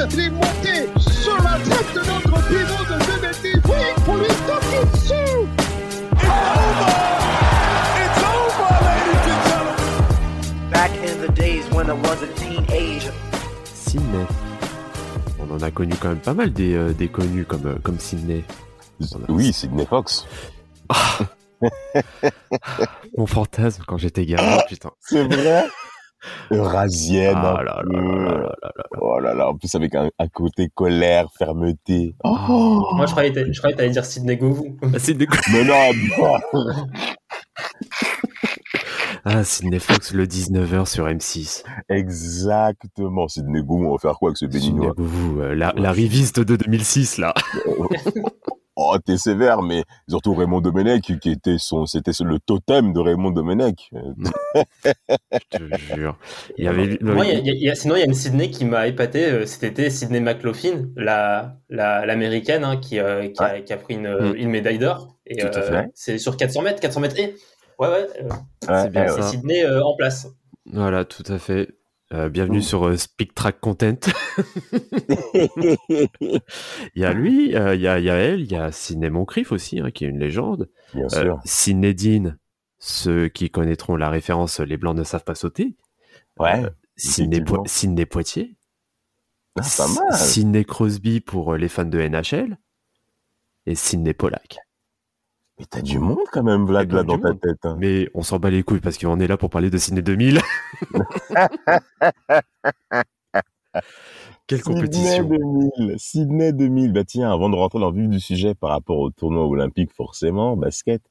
Sur la tête de notre pivot de 2 mètres. Oui, pour lui taper dessus. It's over! It's over, ladies and gentlemen! Back in the days when I was a teenager. Sydney. On en a connu quand même pas mal des, euh, des connus comme, euh, comme Sydney. Oui, Sidney Fox. Mon fantasme quand j'étais gamin, putain. C'est vrai? Eurasienne. Ah un là là peu. là là là là. Oh là là, en plus avec un, un côté colère, fermeté. Oh, Moi, je croyais que t'allais dire Sidney Govou. Ah, Sydney... Mais non, non. ah, Sydney Fox le 19h sur M6. Exactement. Sidney Goumou, on va faire quoi avec ce Sydney béninois? Govou, euh, la, la riviste de 2006 là. Oh, t'es sévère, mais surtout Raymond Domenech, qui était son, c'était le totem de Raymond Domenech. Je te jure. Il y avait Moi, il y a- il y a- il y a- sinon, il y a une Sydney qui m'a épaté euh, cet été, Sydney McLaughlin, la, la, l'américaine, hein, qui, euh, qui, a, qui a pris une, Mm. une médaille d'or. Et Tout à euh, fait. c'est sur 400 mètres, 400 mètres et. Ouais, ouais, euh, Ouais, bien ouais, ça. c'est Sydney euh, en place. Voilà, tout à fait. Euh, bienvenue Mm. sur euh, Speak Track Content. Il y a lui, euh, il y, a, il y a elle, il y a Sidney Moncrief aussi, hein, qui est une légende. Bien sûr. Dean, ceux qui connaîtront la référence Les Blancs ne savent pas sauter. Ouais. Euh, Sidney, effectivement. Po- Sidney Poitier. Ah, pas mal. Sidney Crosby pour les fans de NHL. Et Sidney Pollack. Mais t'as du monde quand même, Vlad, T'as là, du dans ta monde. tête. hein. Mais on s'en bat les couilles parce qu'on est là pour parler de Sidney 2000. Quelle compétition. Sydney 2000. Sydney 2000. Bah tiens, avant de rentrer dans le vif du sujet par rapport au tournoi olympique, forcément, basket.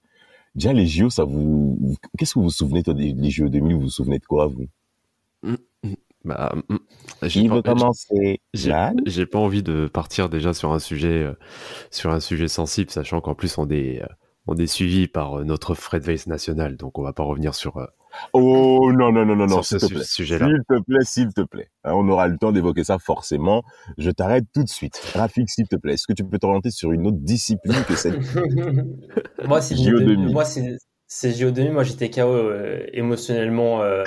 Déjà, les JO, ça vous... Qu'est-ce que vous vous souvenez, toi, des des JO 2000 Vous vous souvenez de quoi, vous? Bah, mm, commencer? j'ai- Vlad? J'ai pas envie de partir déjà sur un sujet, euh, sur un sujet sensible, sachant qu'en plus on est, euh, on est suivi par euh, notre Fred Weiss national, donc on va pas revenir sur, euh, Oh non, non, non, non, non, sur s'il ce te plaît. S'il te plaît, s'il te plaît. Hein, On aura le temps d'évoquer ça forcément. Je t'arrête tout de suite. Rafik, s'il te plaît, est-ce que tu peux t'orienter sur une autre discipline que celle moi, 2000, 2000. moi, c'est c'est JO 2000, moi j'étais KO euh, émotionnellement euh,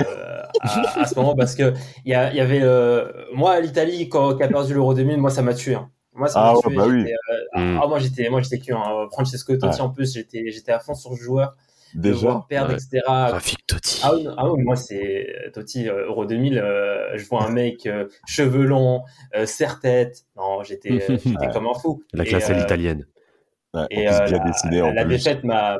à, à ce moment parce que il y, avait euh, moi l'Italie quand qui a perdu l'Euro 2000, moi ça m'a tué. hein. Moi ça m'a Ah ouais, bah oui. j'étais, euh, Mm. ah, moi j'étais moi j'étais cuit. Hein. Francesco Totti Ouais. en plus j'étais j'étais à fond sur le joueur, Déjà voir perdre Ouais. etc. Rafik Totti. Ah oui, ah oui, moi c'est Totti euh, Euro 2000. euh, je vois un mec euh, cheveux longs, euh, serre-tête. Non, j'étais j'étais Ouais. comme un fou. La classe à l'italienne. Et la, défaite m'a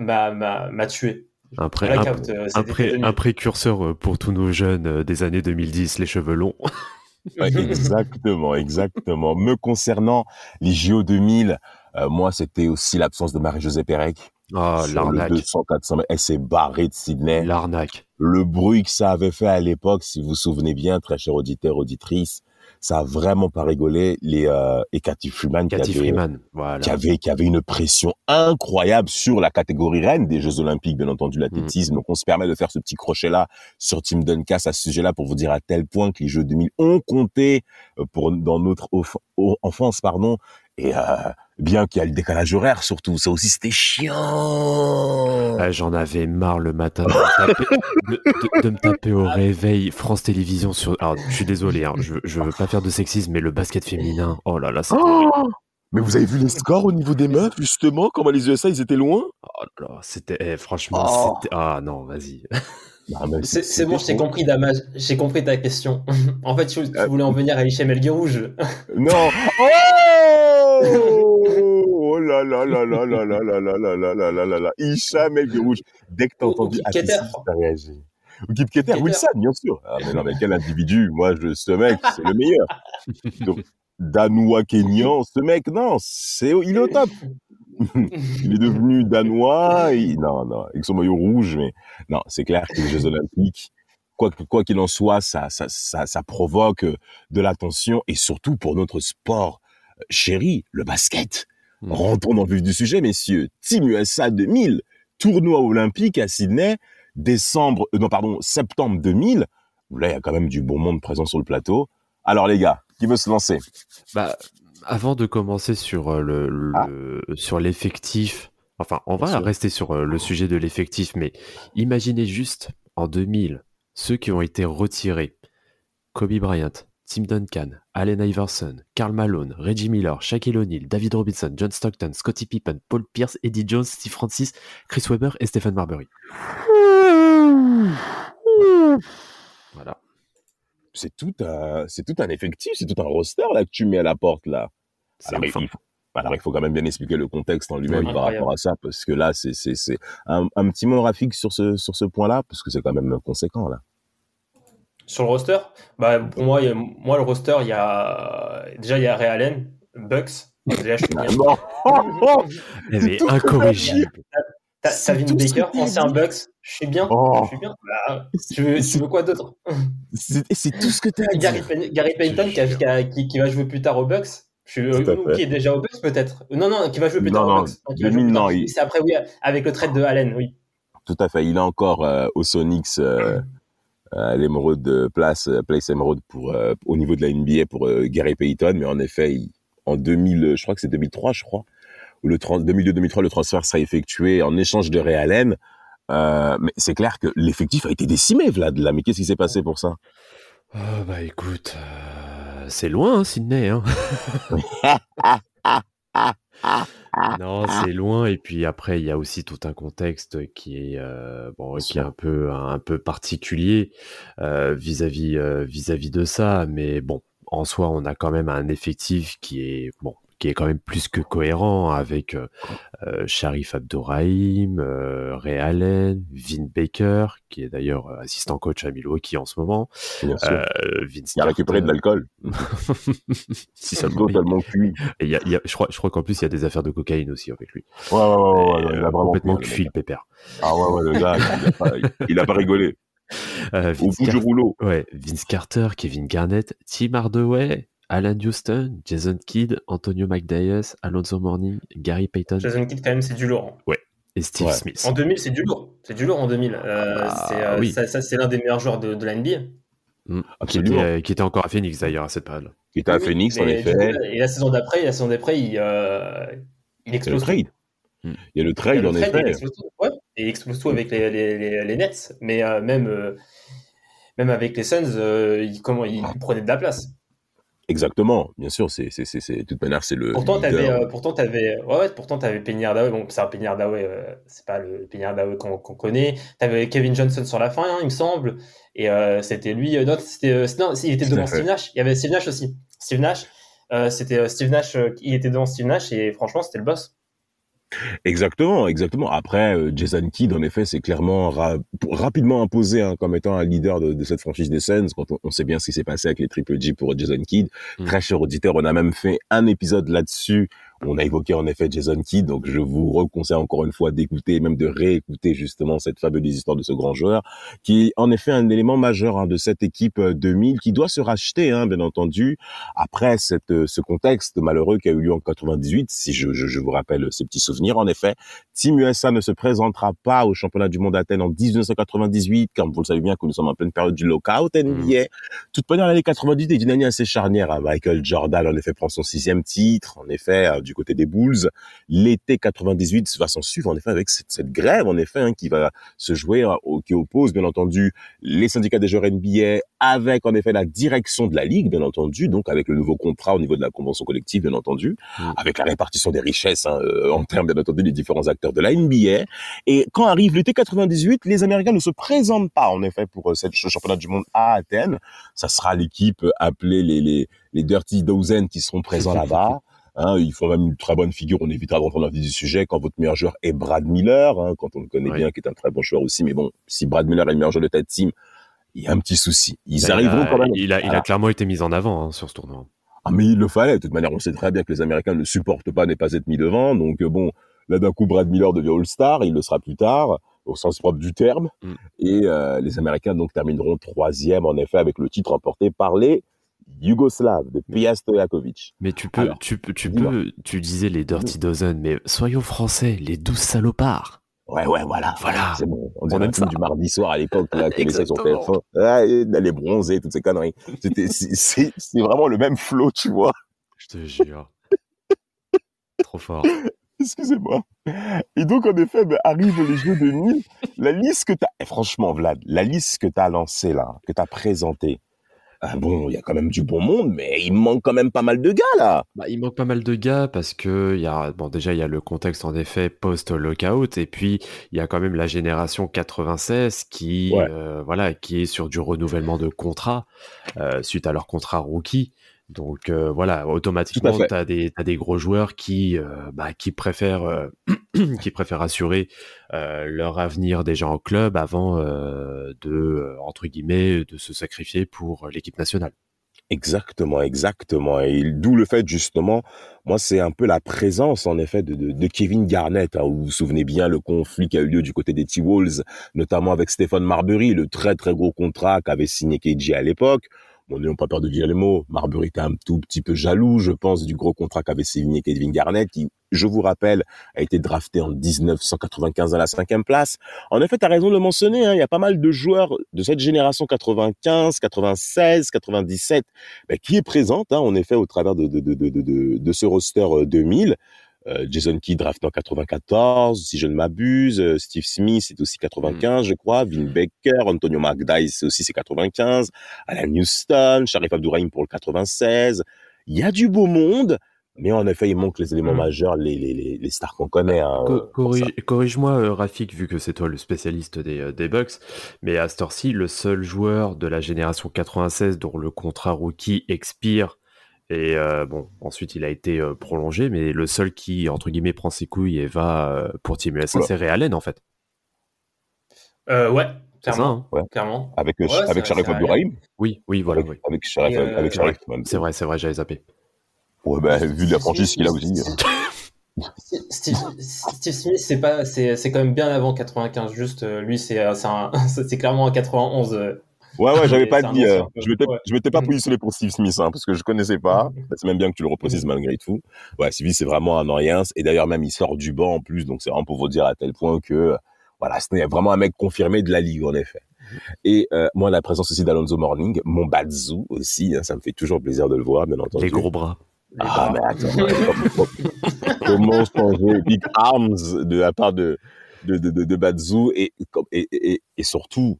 m'a m'a m'a tué. Un, pré- Blackout, un- un cet pré- été 2000. un précurseur pour tous nos jeunes des années 2010, les cheveux longs. Exactement, exactement. Me concernant, les JO 2000, euh, moi, c'était aussi l'absence de Marie-Josée Pérec. Ah, le l'arnaque. 200-400 mètres. Elle s'est barrée de Sydney. L'arnaque. Le bruit que ça avait fait à l'époque, si vous vous souvenez bien, très chers auditeurs, auditrices, ça a vraiment pas rigolé. Les, euh, et Cathy Freeman, qui avait, Freeman. Voilà. qui avait, qui avait une pression incroyable sur la catégorie reine des Jeux Olympiques, bien entendu, l'athlétisme. Donc, on se permet de faire ce petit crochet-là sur Team Duncast à ce sujet-là pour vous dire à tel point que les Jeux 2000 ont compté euh, pour, dans notre enfance, pardon. Et, euh, bien qu'il y a le décalage horaire, surtout. Ça aussi, c'était chiant. Ah, J'en avais marre le matin de me taper, de, de- de me taper au réveil France Télévisions sur. Alors, je suis désolé, hein, je, je veux pas faire de sexisme, mais le basket féminin, oh là là, c'est Oh Mais vous avez vu les scores au niveau des meufs, justement, comment les USA, ils étaient loin? Oh là là, c'était eh, franchement, Oh. c'était ah non, vas-y. C'est bon, j'ai compris, Damas. J'ai compris ta question. en fait, tu, tu Euh, voulais en venir à Hichem El Guerouge. Non. Oh Oh là là là là là là là là là là là là là là. Hicham El Guerouj. Dès que t'as entendu Keter. t'as réagi. Ou Kip Keter. Wilson, bien sûr. Ah, mais non, mais quel individu. Moi, je, ce mec, c'est le meilleur. Donc, Danois Kenyan, ce mec, non, c'est, il est au top. il est devenu danois. et- non, non, avec son maillot rouge, mais non, c'est clair que les Jeux Olympiques, quoi que- quoi qu'il en soit, ça, ça, ça, ça provoque euh, de l'attention et surtout pour notre sport euh, chéri, le basket. Mm. Rentrons dans le vif du sujet, messieurs. Team USA 2000, tournoi olympique à Sydney, décembre, euh, non, pardon, septembre 2000. Là, il y a quand même du bon monde présent sur le plateau. Alors, les gars, qui veut se lancer? Bah, avant de commencer sur euh, le, sur l'effectif, enfin, on Bien va sûr. rester sur euh, le sujet de l'effectif, mais imaginez juste en 2000 ceux qui ont été retirés Kobe Bryant, Tim Duncan, Allen Iverson, Karl Malone, Reggie Miller, Shaquille O'Neal, David Robinson, John Stockton, Scottie Pippen, Paul Pierce, Eddie Jones, Steve Francis, Chris Webber et Stephen Marbury. Voilà. C'est tout un, c'est tout un effectif, c'est tout un roster là que tu mets à la porte là. C'est Alors, il, enfin- il faut, alors, il faut quand même bien expliquer le contexte en lui-même Oui. par rapport à ça, parce que là, c'est, c'est, c'est un, un petit mot graphique sur ce, sur ce point-là, parce que c'est quand même conséquent là. Sur le roster, bah, pour moi, a- moi, le roster, il y a déjà il y a Ray Allen, Bucks. Déjà, je suis bien. Non. Eh, incorrigible. Ce Baker, ancien. Bucks. Je suis bien. Oh. Je suis bien. Bah, tu, veux, tu veux quoi d'autre? C'est, tout ce que tu as Gary, Gary Payton qui, a- qui, a- qui- qui va jouer plus tard aux Bucks. Je qui est déjà aux Bucks peut-être. Non, non, qui va jouer plus Non, tard non, aux Bucks. qui va 2000, jouer plus tard. non, il- C'est après, oui, avec le trade de Allen, oui. Tout à fait. Il est encore euh, au Sonics, euh, à l'émeraude de place, euh, place émeraude pour, euh, au niveau de la NBA pour euh, Gary Payton. Mais en effet, il- en 2000, je crois que c'est 2003, je crois, où le 2002-2003, le transfert sera effectué en échange de Ray Allen. Euh, mais c'est clair que l'effectif a été décimé, Vlad. Là, mais qu'est-ce qui s'est passé pour ça? Ah, bah écoute, euh, c'est loin, hein, Sydney. Hein. non, c'est loin. Et puis après, il y a aussi tout un contexte qui est euh, bon, qui est un peu un peu particulier euh, vis-à-vis euh, vis-à-vis de ça. Mais bon, en soi, on a quand même un effectif qui est bon qui est quand même plus que cohérent avec euh, euh, Sharif Abdourahim, euh, Ray Allen, Vin Baker, qui est d'ailleurs assistant coach à Milwaukee en ce moment, Bien sûr. euh, Vince il a récupéré de l'alcool. si seulement. Totalement cuit. Et il y a- il y a- je crois, je crois qu'en plus, il y a des affaires de cocaïne aussi avec lui. Ouais, ouais, ouais, ouais, ouais, Et, il a complètement cuit, le pépère. Ah ouais, ouais, le gars, il a pas, il a pas rigolé. Euh, Au du rouleau. ouais, Vince Carter, Kevin Garnett, Tim Hardaway, Alan Houston, Jason Kidd, Antonio McDyess, Alonso Mourning, Gary Payton Jason Kidd, quand même, c'est du lourd. hein. et Steve Ouais. Smith. En 2000, c'est du lourd. C'est du lourd en 2000. Euh, Ah, c'est, euh, oui. ça, ça, c'est l'un des meilleurs joueurs de, de la NBA. Mm. Qui, Absolument. était, euh, qui était encore à Phoenix d'ailleurs à cette période. Il était à Oui, Phoenix, en effet. Et la saison d'après, la saison d'après, il, euh, il Il y a le explose. Hmm. Il y a le Il y a trade, en trade, il effet. explose tout. Ouais, et il explose tout avec les, les, les, les Nets. Mais euh, même, euh, même avec les Suns, euh, il, comment, il prenait de la place. Exactement. Bien sûr, c'est, de toute manière, c'est le. Pourtant, t'avais, euh, pourtant, t'avais, ouais, ouais, pourtant, t'avais. Bon, c'est un Penny Hardaway, euh, c'est pas le Penny Hardaway qu'on, qu'on connaît. T'avais Kevin Johnson sur la fin, hein, il me semble. Et euh, c'était lui. euh, non, c'était, euh, non, il était devant. Steve Nash. Il y avait Steve Nash aussi. Steve Nash. c'était Steve Nash. il était devant Steve Nash et franchement, c'était le boss. Exactement, exactement. Après, euh, Jason Kidd, en effet, c'est clairement ra- rapidement imposé hein, comme étant un leader de, de cette franchise des Suns. Quand on, on sait bien ce qui s'est passé avec les Triple G pour Jason Kidd. Mm. Très cher auditeur, on a même fait un épisode là-dessus. On a évoqué en effet Jason Kidd, donc je vous reconseille encore une fois d'écouter même de réécouter justement cette fabuleuse histoire de ce grand joueur, qui est en effet un élément majeur hein, de cette équipe euh, 2000, qui doit se racheter, hein, bien entendu, après cette, euh, ce contexte malheureux qui a eu lieu en 98, si je, je, je vous rappelle ces petits souvenirs. En effet, Team USA ne se présentera pas au championnat du monde d'Athènes en 1998, comme vous le savez bien que nous sommes en pleine période du lockout NBA. Toute manière, l'année 98 est une année assez charnière. hein. Michael Jordan, en effet, prend son sixième titre, en effet, euh, du côté des Bulls. L'été 98 va s'en suivre, en effet, avec cette, cette grève, en effet, hein, qui va se jouer, hein, qui oppose, bien entendu, les syndicats des joueurs NBA avec, en effet, la direction de la Ligue, bien entendu, donc avec le nouveau contrat au niveau de la convention collective, bien entendu, Mm. avec la répartition des richesses, hein, euh, en termes, bien entendu, des différents acteurs de la NBA. Et quand arrive l'été 98, les Américains ne se présentent pas, en effet, pour euh, cette, ce championnat du monde à Athènes. Ça sera l'équipe appelée les, les, les Dirty Dozen qui seront présents là-bas. Hein, ils font même une très bonne figure. On évitera de rentrer dans le vif du sujet quand votre meilleur joueur est Brad Miller, hein, quand on le connaît bien, qui est un très bon joueur aussi. Mais bon, si Brad Miller est le meilleur joueur de ta team, il y a un petit souci. Ils arriveront il a, quand même. Il a, il clairement été mis en avant hein, sur ce tournoi. Ah, mais il le fallait. De toute manière, on sait très bien que les Américains ne supportent pas ne pas être mis devant. Donc, euh, bon, Là, d'un coup, Brad Miller devient All-Star, il le sera plus tard, au sens propre du terme. Mm. Et euh, les Américains donc termineront troisième, en effet, avec le titre remporté par les Yougoslaves de Pija Stojakovic. Mais tu peux, Alors, tu peux, tu peux, tu disais les Dirty Dozen, mais soyons français, les douze salopards. Ouais, ouais, voilà. Voilà. C'est bon. On dirait ça. du mardi soir à l'époque, là, que les sur Exactement. TF1. Ah, d'aller bronzer, toutes ces conneries. C'est- vraiment le même flow, tu vois. Je te jure. Trop fort. Excusez-moi. Et donc, en effet, ben, arrivent les Jeux de Nîmes. La liste que t'as, eh, franchement, Vlad, la liste que t'as lancée, là, que t'as présentée, ah bon, il y a quand même du bon monde, mais il manque quand même pas mal de gars, là. Bah, il manque pas mal de gars parce que il y a bon déjà il y a le contexte en effet post lockout et puis il y a quand même la génération 96 qui Ouais. euh, voilà qui est sur du renouvellement de contrat euh, suite à leur contrat rookie. Donc euh, voilà automatiquement fait. t'as des des gros joueurs qui euh, bah, qui préfèrent euh, qui préfèrent assurer euh, leur avenir déjà en club avant euh, de euh, entre guillemets de se sacrifier pour l'équipe nationale. Exactement, exactement. Et d'où le fait, justement, moi, c'est un peu la présence, en effet, de, de, de Kevin Garnett. hein, vous vous souvenez bien le conflit qui a eu lieu du côté des T-Wolves, notamment avec Stephen Marbury, le très, très gros contrat qu'avait signé KG à l'époque. Bon, n'ayons pas peur de dire les mots. Marbury était un tout petit peu jaloux, je pense, du gros contrat qu'avait signé Kevin Garnett, qui, je vous rappelle, a été drafté en 1995 à la cinquième place. En effet, tu as raison de le mentionner, hein, il y a pas mal de joueurs de cette génération 95, 96, 97 ben, qui est présente, hein, en effet, au travers de, de, de, de, de, ce roster euh, 2000. Euh, Jason Kidd drafté en 94, si je ne m'abuse. Euh, Steve Smith c'est aussi 95, je crois. Vin Baker, Antonio McDyess c'est aussi c'est 95. Alan Houston, Sharif Abdourahim pour le 96. Il y a du beau monde, mais en effet, il manque les éléments Mm. majeurs, les, les, les, stars qu'on connaît. Hein, Co- corrige- Corrige-moi, euh, Rafik, vu que c'est toi le spécialiste des, euh, des Bucks, mais à cette heure-ci, le seul joueur de la génération 96 dont le contrat rookie expire, et euh, bon, ensuite il a été euh, prolongé, mais le seul qui, entre guillemets, prend ses couilles et va euh, pour Team USA, c'est Ray Allen, en fait. Euh, ouais, ça, clairement. hein clairement. Avec, Ouais, avec Sharif c'est Abdourahim. Oui, oui, voilà, avec, oui. avec Sharif, euh, avec c'est Sharif, même. C'est vrai, c'est vrai, j'avais zappé. Ouais, ben, vu la franchise qu'il a aussi. hein. Steve, Steve Smith, c'est pas, c'est, c'est quand même bien avant 95. Juste, lui, c'est, c'est, un- c'est clairement en 91. Ouais, ouais, j'avais pas dit, euh, je m'étais, Ouais. je m'étais pas Mm. positionné pour Steve Smith, hein, parce que je connaissais pas. Mm. C'est même bien que tu le reprécises malgré tout. Ouais, Steve, c'est vraiment un rien. Et d'ailleurs, même, il sort du banc en plus. Donc, c'est vraiment pour vous dire à tel point que, voilà, c'est vraiment un mec confirmé de la ligue, en effet. Et, euh, moi, la présence aussi d'Alonso Morning, mon Bazou aussi, hein, ça me fait toujours plaisir de le voir, bien entendu. Les gros bras. Les Ah, bras. mais attends, comment changer? Big Arms de la part de, de, de, de, de Bazou et, et, et, et surtout,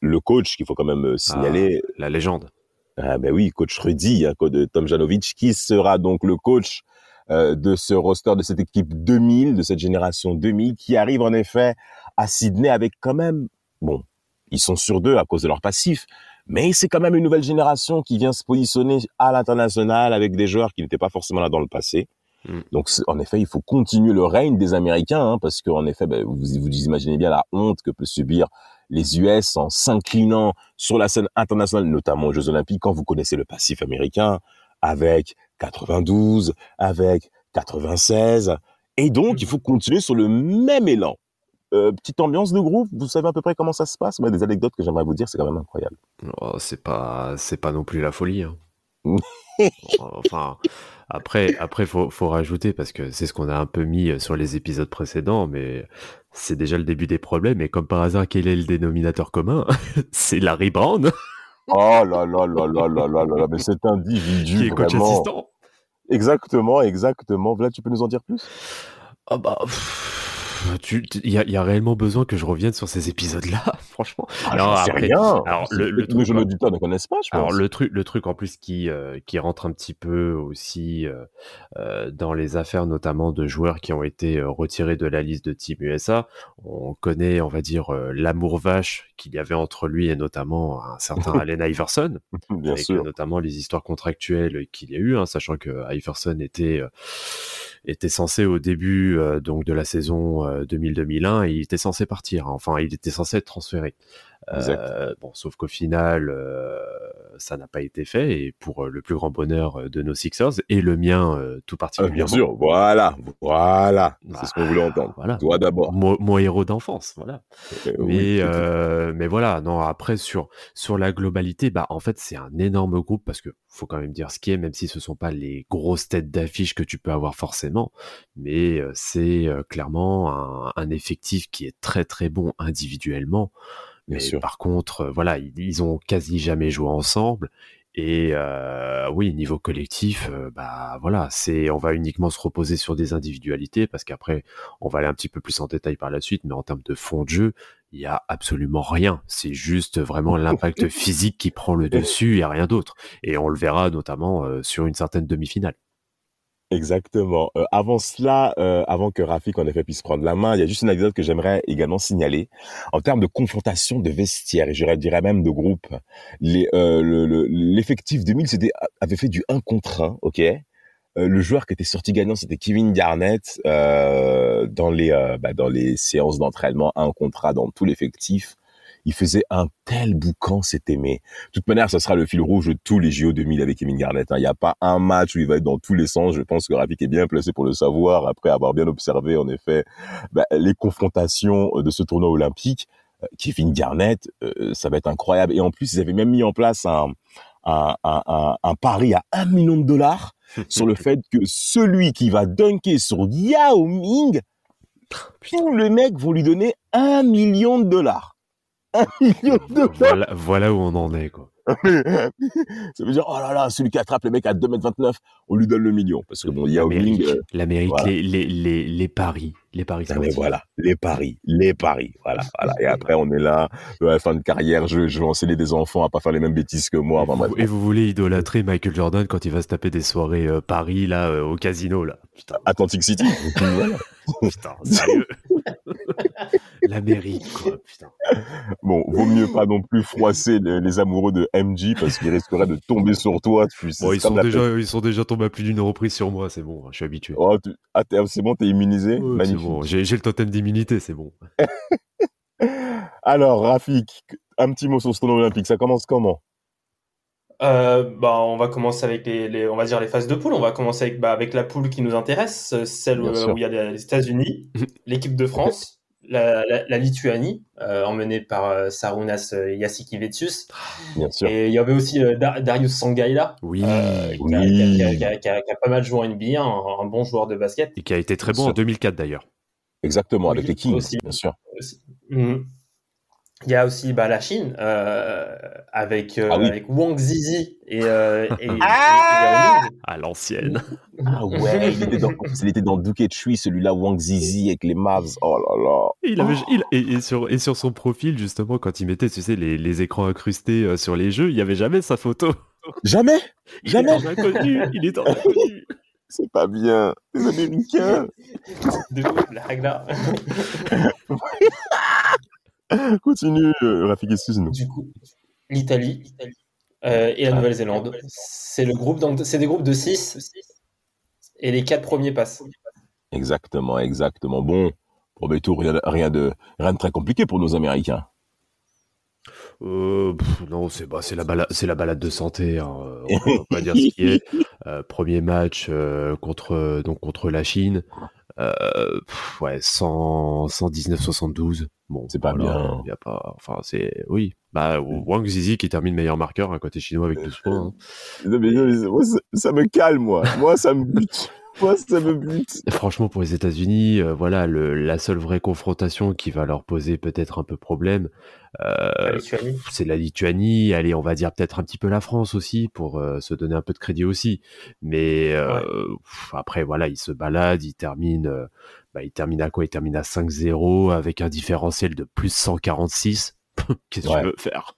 le coach qu'il faut quand même euh, signaler, La légende. ah ben oui, coach Rudy, hein, coach de Tom Janovic, qui sera donc le coach euh, de ce roster, de cette équipe 2000, de cette génération 2000, qui arrive en effet à Sydney avec quand même, bon, ils sont sur deux à cause de leur passif, mais c'est quand même une nouvelle génération qui vient se positionner à l'international avec des joueurs qui n'étaient pas forcément là dans le passé. Mm. Donc, en effet, il faut continuer le règne des Américains, hein, parce qu'en effet, ben, vous, vous imaginez bien la honte que peut subir les US en s'inclinant sur la scène internationale, notamment aux Jeux Olympiques, quand vous connaissez le passif américain, avec 92, avec 96. Et donc, il faut continuer sur le même élan. Euh, petite ambiance de groupe, vous savez à peu près comment ça se passe? Moi, des anecdotes que j'aimerais vous dire, c'est quand même incroyable. Oh, c'est pas, c'est pas non plus la folie. hein. enfin, après, après, faut, faut rajouter parce que c'est ce qu'on a un peu mis euh, sur les épisodes précédents, mais c'est déjà le début des problèmes. Et comme par hasard, quel est le dénominateur commun? C'est Larry Brown. oh là là là là là là là mais cet individu qui est coach vraiment... assistant. Exactement, exactement. Vlad, tu peux nous en dire plus? Ah bah. Pff il y a, y a réellement besoin que je revienne sur ces épisodes-là, franchement. ah, j'en sais après- rien. alors, le- truc- auditeurs ne connaissent pas, je pense. Alors le truc, le truc en plus qui euh, qui rentre un petit peu aussi euh, euh, dans les affaires notamment de joueurs qui ont été retirés de la liste de Team USA. On connaît, on va dire, l'amour vache qu'il y avait entre lui et notamment un certain Allen Iverson, Bien avec sûr. notamment les histoires contractuelles qu'il y a eu, hein, sachant que Iverson était était censé au début euh, donc de la saison euh, 2000-2001, il était censé partir. hein. Enfin, il était censé être transféré. Euh, bon, sauf qu'au final, euh, ça n'a pas été fait et pour euh, le plus grand bonheur euh, de nos Sixers et le mien euh, tout Ah, particulièrement. bien sûr, voilà, voilà. Bah, C'est ce qu'on voulait entendre. voilà. Toi d'abord. Mon, mon héros d'enfance, voilà. Euh, Mais, oui, euh, mais voilà, non, après, sur, sur la globalité, bah, en fait, c'est un énorme groupe parce que faut quand même dire ce qui est, même si ce sont pas les grosses têtes d'affiche que tu peux avoir forcément, mais c'est clairement un, un effectif qui est très très bon individuellement. Bien Mais sûr. par contre, voilà, ils, ils ont quasi jamais joué ensemble. Et euh, oui, niveau collectif, euh, bah voilà, c'est on va uniquement se reposer sur des individualités parce qu'après on va aller un petit peu plus en détail par la suite, mais en termes de fond de jeu, il y a absolument rien. C'est juste vraiment l'impact physique qui prend le dessus et rien d'autre. Et on le verra notamment euh, sur une certaine demi-finale. Exactement. Euh, avant cela, euh, avant que Rafik en effet puisse prendre la main, il y a juste une anecdote que j'aimerais également signaler. En termes de confrontation de vestiaire, et je dirais même de groupe, les, euh, le- le- l'effectif 2000 c'était, avait fait du 1 contre 1, ok? Euh, Le joueur qui était sorti gagnant, c'était Kevin Garnett euh, dans, les, euh, bah, dans les séances d'entraînement 1 contre 1 dans tout l'effectif. Il faisait un tel boucan, c'était mais. De toute manière, ce sera le fil rouge de tous les JO 2000 avec Kevin Garnett. hein. Il n'y a pas un match où il va être dans tous les sens. Je pense que Rafik est bien placé pour le savoir après avoir bien observé, en effet, bah, les confrontations euh, de ce tournoi olympique. Euh, Kevin Garnett, euh, ça va être incroyable. Et en plus, ils avaient même mis en place un, un, un, un, un pari à un million de dollars sur le fait que celui qui va dunker sur Yao Ming, tous les mecs vont lui donner un million de dollars. Un million de dollars Voilà, voilà où on en est, quoi. ça veut dire, oh là là, celui qui attrape les mecs à 2m29, on lui donne le million. Parce que bon, Yao Ming, L'Amérique, euh, l'Amérique, voilà. les, les, les, les paris, les paris sportifs. voilà, les paris, les paris, voilà, voilà. Et après, on est là, à la fin de carrière, je, je vais enseigner des enfants à pas faire les mêmes bêtises que moi. Et Enfin, vous, bref. et vous voulez idolâtrer Michael Jordan quand il va se taper des soirées euh, Paris là euh, au casino là. Putain, Atlantic City. Putain, sérieux. L'Amérique quoi, putain. Bon, vaut mieux pas non plus froisser les, les amoureux de MJ parce qu'ils risqueraient de tomber sur toi. Tu sais, Bon, c'est ils sont déjà ils sont déjà tombés à plus d'une reprise sur moi, c'est bon, hein, je suis habitué. Oh, tu- ah, t'es- c'est bon, t'es immunisé? Ouais, Magnifique. bon, j'ai j'ai le totem d'immunité, c'est bon. Alors, Rafik, un petit mot sur ce tournoi olympique. Ça commence comment? Euh, bah, on va commencer avec les, les- on va dire les phases de poule. On va commencer avec, bah, avec la poule qui nous intéresse, euh, celle où, sûr. où il y a les États-Unis, l'équipe de France, la, la, la Lituanie, euh, emmenée par euh, Sarunas euh, Jasikevičius. Bien sûr. Et il y avait aussi euh, Dar- Darius Sangaila, Oui. euh, qui, a, Oui. qui a- qui a- qui a- qui a pas mal joué en NBA, un, un bon joueur de basket. Et qui a été très bon en sûr. 2004 d'ailleurs. Exactement, avec les Kings, aussi. bien sûr. aussi. Mhm. Il y a aussi bah, la Chine euh, avec, euh, Ah oui. avec Wang Zizi et, euh, et, et- et Ah. À l'ancienne. Ah ouais, il était dans, il était dans Duke Tree, celui-là, Wang Zizi avec les Mavs. Oh là là. Et Il avait, il- et, et sur, et sur son profil, justement, quand il mettait, tu sais, les, les écrans incrustés euh, sur les jeux, il n'y avait jamais sa photo. Jamais? Il Jamais? est en inconnu, il est en inconnu. C'est pas bien. Les Américains. De la Hagla. Continue, euh, Rafik, excuse-nous. Du coup, l'Italie euh, et la Nouvelle-Zélande. C'est le groupe, donc c'est des groupes de 6 et les quatre premiers passent. Exactement, exactement. Bon, premier tour, rien, rien de, rien de très compliqué pour nos Américains. Euh, pff, non, c'est bah, c'est la balade, c'est la balade de santé. Hein. On peut pas dire ce qui est. Euh, premier match euh, contre donc contre la Chine. Euh, pff, ouais, 100, 119-72. Bon, C'est pas bien. Y a pas. Enfin, c'est oui. Bah, Wang Zizi qui termine meilleur marqueur à côté chinois avec 12 points. hein. Non, mais, non, mais moi, ça, me calme, moi. Moi, ça me bute. Moi, ça me bute. Et Franchement, pour les États-Unis, euh, voilà, le, la seule vraie confrontation qui va leur poser peut-être un peu problème, euh, c'est la Lituanie. Allez, on va dire peut-être un petit peu la France aussi pour euh, se donner un peu de crédit aussi. Mais euh, pff, après, voilà, il se balade, il termine, euh, bah, il termine à quoi? Il termine à 5-0 avec un différentiel de plus 146. Qu'est-ce que Ouais. tu veux faire?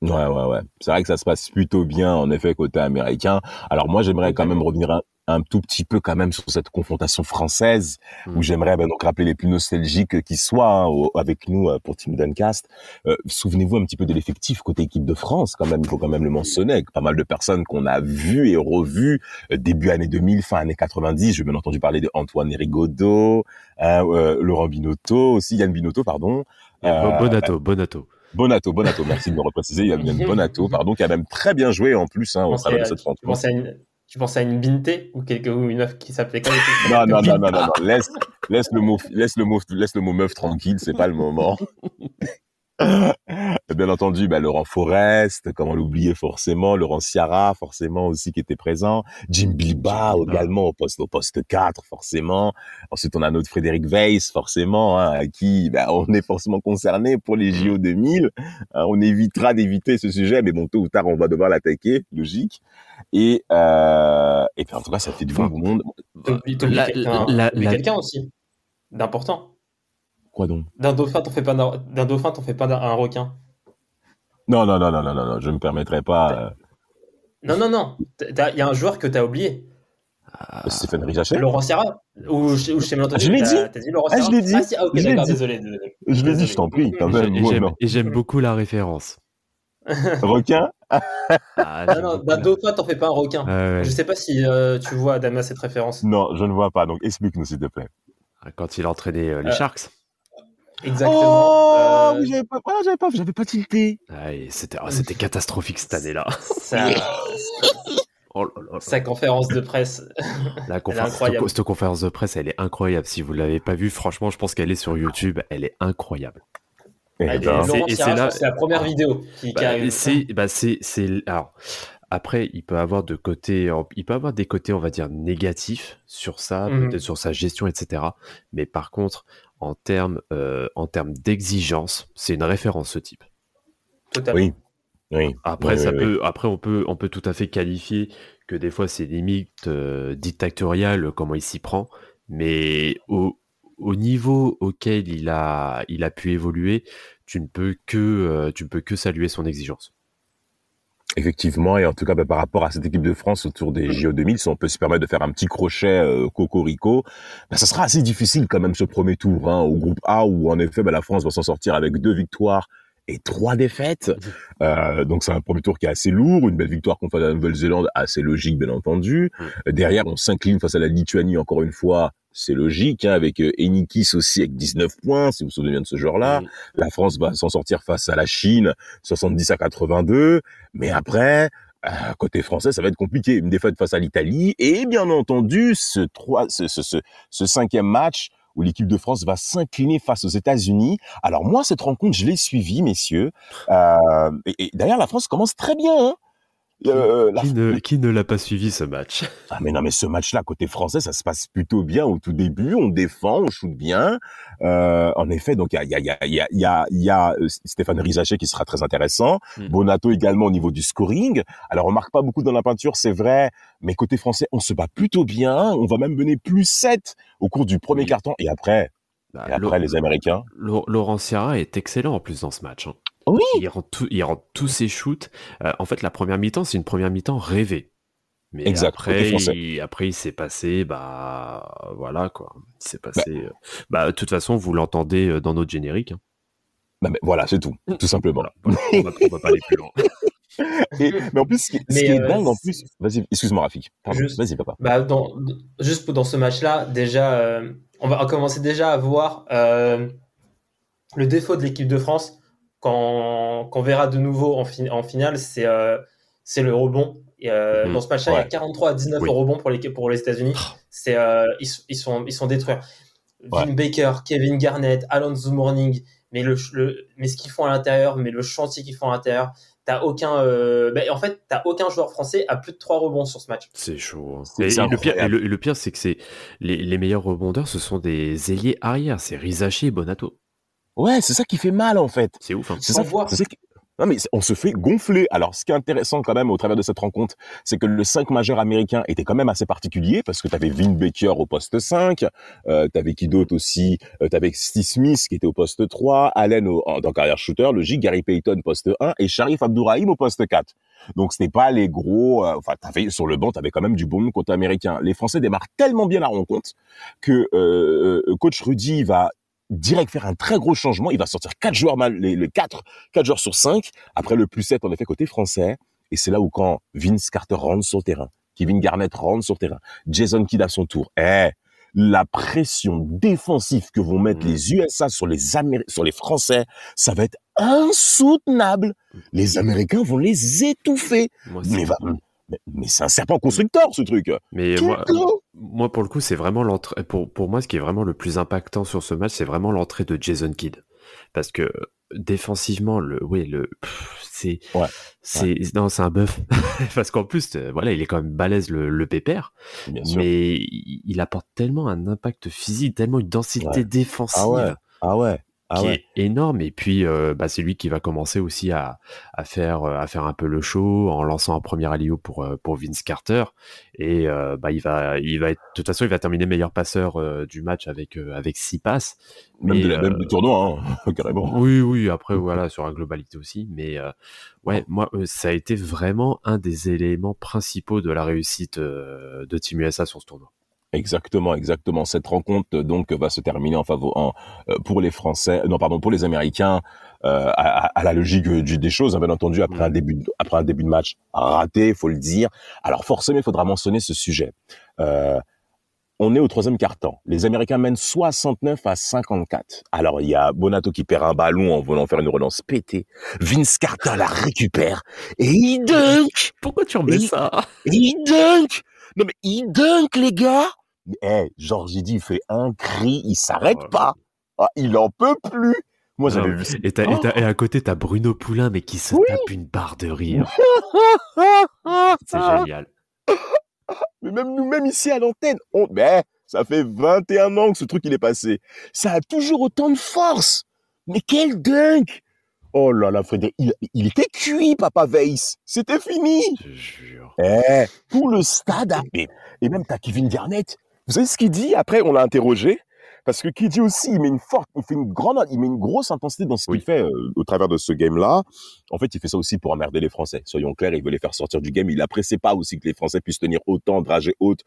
Ouais, ouais, ouais. C'est vrai que ça se passe plutôt bien, en effet, côté américain. Alors moi, j'aimerais quand même revenir un, un tout petit peu quand même sur cette confrontation française, où Mm. j'aimerais ben, donc rappeler les plus nostalgiques qui soient hein, au- avec nous euh, pour Team Duncast. Euh, Souvenez-vous un petit peu de l'effectif côté équipe de France, quand même, il faut quand même le mentionner, avec pas mal de personnes qu'on a vues et revues euh, début années 2000, fin années 90. J'ai bien entendu parler de Antoine Rigaudot, hein, euh, Laurent Binotto, aussi Yann Binotto, pardon. Bon- Euh, Bonato, Bonato. Bonato, Bonato, merci de me repréciser. Il y a bien Bonato, pardon, qui a même très bien joué en plus hein, au travers de cette rencontre. Tu pensais à une Binte ou, quelque, ou une meuf qui s'appelait comme Non, non, non, non, non, non. Laisse, laisse le mot, laisse le mot, laisse le mot meuf tranquille, c'est pas le moment. Bien entendu, bah, Laurent Forest, comment l'oublier forcément, Laurent Ciara, forcément aussi qui était présent, Jim Bilba également au poste, au poste 4, forcément. Ensuite, on a notre Frédéric Weiss, forcément, hein, à qui bah, on est forcément concerné pour les JO 2000. Hein, on évitera d'éviter ce sujet, mais bon, tôt ou tard, on va devoir l'attaquer, logique. Et, euh, et puis en tout cas, ça fait du bon Enfin, monde. T'oublies t'oublies La- quelqu'un la- t'oublies la- quelqu'un aussi, d'important. Quoi donc? D'un dauphin, t'en fais pas d'un dauphin, t'en fais pas d'un- un requin. Non, non, non, non, non, non, non, je me permettrai pas. euh, Non, non, non. Il y a un joueur que t'as oublié. Ah, Stéphane Rizachet Laurent Serra Ou je ou l'ai dit. T'as dit Laurent Ah, je l'ai dit. Ah, si, ah, ok, Je l'ai d'accord, dit. désolé. désolé. Je l'ai dit, Désolé. je t'en prie, quand et même. et j'aime- non. beaucoup la référence. Requin? Ah, non, beaucoup d'un dauphin, t'en fais pas un requin. Ouais, ouais. Je sais pas si euh, tu vois, Adama, cette référence. Non, je ne vois pas, donc explique-nous s'il te plaît. Quand il entraînait euh, les Euh, Sharks. Exactement. Oh, Euh, oui, j'avais pas, ah, j'avais pas, j'avais pas tilté. Ah, c'était ah, c'était catastrophique cette année-là. sa, Oh là là là. sa conférence de presse. La conférence, cette, cette conférence de presse, elle est incroyable. Si vous l'avez pas vue, franchement, je pense qu'elle est sur YouTube. Elle est incroyable. Eh Ah, et ben, et c'est la première vidéo qui, Bah, c'est, bah, c'est, c'est, alors, après, il peut avoir de côté, il peut avoir des côtés, on va dire, négatifs sur ça, Mhm. peut-être sur sa gestion, etc. Mais par contre, en termes, euh, en termes d'exigence, c'est une référence ce type. Totalement. oui, oui. Après, Oui, ça oui, oui. peut, après, on peut, on peut tout à fait qualifier que des fois c'est limite euh, dictatorial comment il s'y prend, mais au, au niveau auquel il a, il a pu évoluer, tu ne peux que, euh, tu ne peux que saluer son exigence. Effectivement, et en tout cas, bah, par rapport à cette équipe de France autour des JO 2000, si on peut se permettre de faire un petit crochet euh, cocorico, bah, ça sera assez difficile quand même ce premier tour hein, au groupe A où en effet bah, la France va s'en sortir avec deux victoires et trois défaites. Euh, donc c'est un premier tour qui est assez lourd, une belle victoire contre la Nouvelle-Zélande, assez logique bien entendu. Euh, Derrière, on s'incline face à la Lituanie encore une fois, c'est logique, hein, avec euh, Enikis aussi avec 19 points, si vous vous souvenez bien de ce genre-là. Oui. La France va s'en sortir face à la Chine, 70 à 82. Mais après, euh, côté français, ça va être compliqué. Une défaite face à l'Italie et bien entendu ce, trois, ce, ce, ce, ce cinquième match où l'équipe de France va s'incliner face aux États-Unis. Alors moi, cette rencontre, je l'ai suivie, messieurs. Euh, et, et d'ailleurs, la France commence très bien. Hein Euh, la- Qui ne, qui ne l'a pas suivi ce match? Ah mais non mais ce match-là côté français ça se passe plutôt bien au tout début on défend on shoot bien euh, en effet donc il y a il y a il y a il y a y a, euh, Stéphane Rizachet qui sera très intéressant Mm. Bonato également au niveau du scoring alors on marque pas beaucoup dans la peinture c'est vrai mais côté français on se bat plutôt bien on va même mener plus 7 au cours du premier Oui. carton et après Bah, et après les Américains Laurent Sierra est excellent en plus dans ce match. hein. Oui Il rend, tout- il rend tous ses shoots. Euh, en fait, la première mi-temps, c'est une première mi-temps rêvée. Mais Exact, après, il, après, il s'est passé, bah, voilà, quoi. Il s'est passé, euh, bah, de toute façon, vous l'entendez euh, dans notre générique. hein. Bah, mais voilà c'est tout tout simplement Voilà, voilà, on, va, on va pas aller plus loin. Et- mais en plus ce qui, ce est dingue en plus vas-y excuse-moi Rafik vas-y papa Bah, dans, juste dans ce match-là, déjà, euh, on va commencer déjà à voir euh, le défaut de l'équipe de France quand qu'on verra de nouveau en, fin- en finale, c'est euh, c'est le rebond. Et, euh, Mhm. Dans ce match-là, il y a 43 à 19 Oui. au rebond pour les, pour les États-Unis. C'est euh, ils, sont- ils sont ils sont détruits. Ouais. Vin Baker, Kevin Garnett, Alonso Morning, mais le, le mais ce qu'ils font à l'intérieur, mais le chantier qu'ils font à l'intérieur, t'as aucun euh, bah, en fait t'as aucun joueur français à plus de 3 rebonds sur ce match. C'est chaud. hein. Et, le pire, et le, le pire, c'est que c'est les, les meilleurs rebondeurs, ce sont des ailiers arrière. C'est Rizaché et Bonato. Ouais c'est ça qui fait mal en fait C'est ouf. hein. C'est Sans ça, c'est qui- Non mais on se fait gonfler. Alors ce qui est intéressant quand même au travers de cette rencontre, c'est que le 5 majeur américain était quand même assez particulier parce que tu avais Vin Baker au poste 5, euh, tu avais qui d'autre aussi, euh, tu avais Steve Smith qui était au poste 3, Allen au, en, dans carrière shooter, logique, Gary Payton poste 1 et Sharif Abdourahim au poste 4. Donc ce n'est pas les gros euh, enfin t'avais sur le banc, tu avais quand même du bon côté américain. Les Français démarrent tellement bien la rencontre que euh, euh, coach Rudy va direct faire un très gros changement, il va sortir quatre joueurs mal les, les quatre 4 joueurs sur 5, après le plus 7 en effet côté français, et c'est là où quand Vince Carter rentre sur le terrain, Kevin Garnett rentre sur le terrain, Jason Kidd à son tour, eh, la pression défensive que vont mettre Mm. les USA sur les Améri- sur les Français, ça va être insoutenables. Les Américains vont les étouffer. Moi, Mais, va- mais, mais c'est un serpent constructeur, ce truc. mais Tout moi, pour le coup, c'est vraiment l'entrée. Pour, pour moi, ce qui est vraiment le plus impactant sur ce match, c'est vraiment l'entrée de Jason Kidd. Parce que défensivement, le, oui, le, c'est, Ouais, c'est, non, c'est un bœuf. Parce qu'en plus, euh, voilà, il est quand même balèze le, le pépère, Bien mais il, il apporte tellement un impact physique, tellement une densité Ouais. défensive. Ah ouais. Ah ouais. Ah qui ouais. est énorme et puis euh, bah, c'est lui qui va commencer aussi à, à faire euh, à faire un peu le show en lançant un premier pour euh, pour Vince Carter et euh, bah il va il va être de toute façon il va terminer meilleur passeur euh, du match avec euh, avec six passes Même, mais, de la- même du tournoi, hein, carrément. oui oui après voilà sur la globalité aussi mais euh, ouais moi ça a été vraiment un des éléments principaux de la réussite euh, de Team USA sur ce tournoi Exactement, exactement. Cette rencontre donc va se terminer en faveur en, euh, pour les Français, non pardon pour les Américains euh, à, à- la logique euh, du- des choses, hein, bien entendu après un Mm. début de, après un début de match raté, faut le dire. Alors forcément, il faudra mentionner ce sujet. Euh, on est au troisième quart-temps. Les Américains mènent 69 à 54. Alors il y a Bonato qui perd un ballon en voulant faire une relance pétée. Vince Carter la récupère et il dunk. pourquoi tu remets Et- ça? il dunk Non mais il dunk les gars Eh, Georges il fait un cri, il s'arrête Oh. pas ah, Il en peut plus Moi j'avais vu ça. et, et, à côté t'as Bruno Poulain mais qui se Oui. tape une barre de rire Ah. c'est génial Mais même nous-mêmes ici à l'antenne, on... Mais ça fait 21 ans que ce truc il est passé. Ça a toujours autant de force Mais quel dunk Oh là là, Frédéric, il, il était cuit, Papa Weiss. C'était fini je jure Eh, tout le stade a... Et même t'as Kevin Garnett. Vous savez ce qu'il dit Après, on l'a interrogé. Parce que Kid aussi, il met une forte, il fait une grande, il met une grosse intensité dans ce Oui. qu'il fait euh, au travers de ce game-là. En fait, il fait ça aussi pour emmerder les Français. Soyons clairs, il veut les faire sortir du game. Il appréciait pas aussi que les Français puissent tenir autant de dragées hautes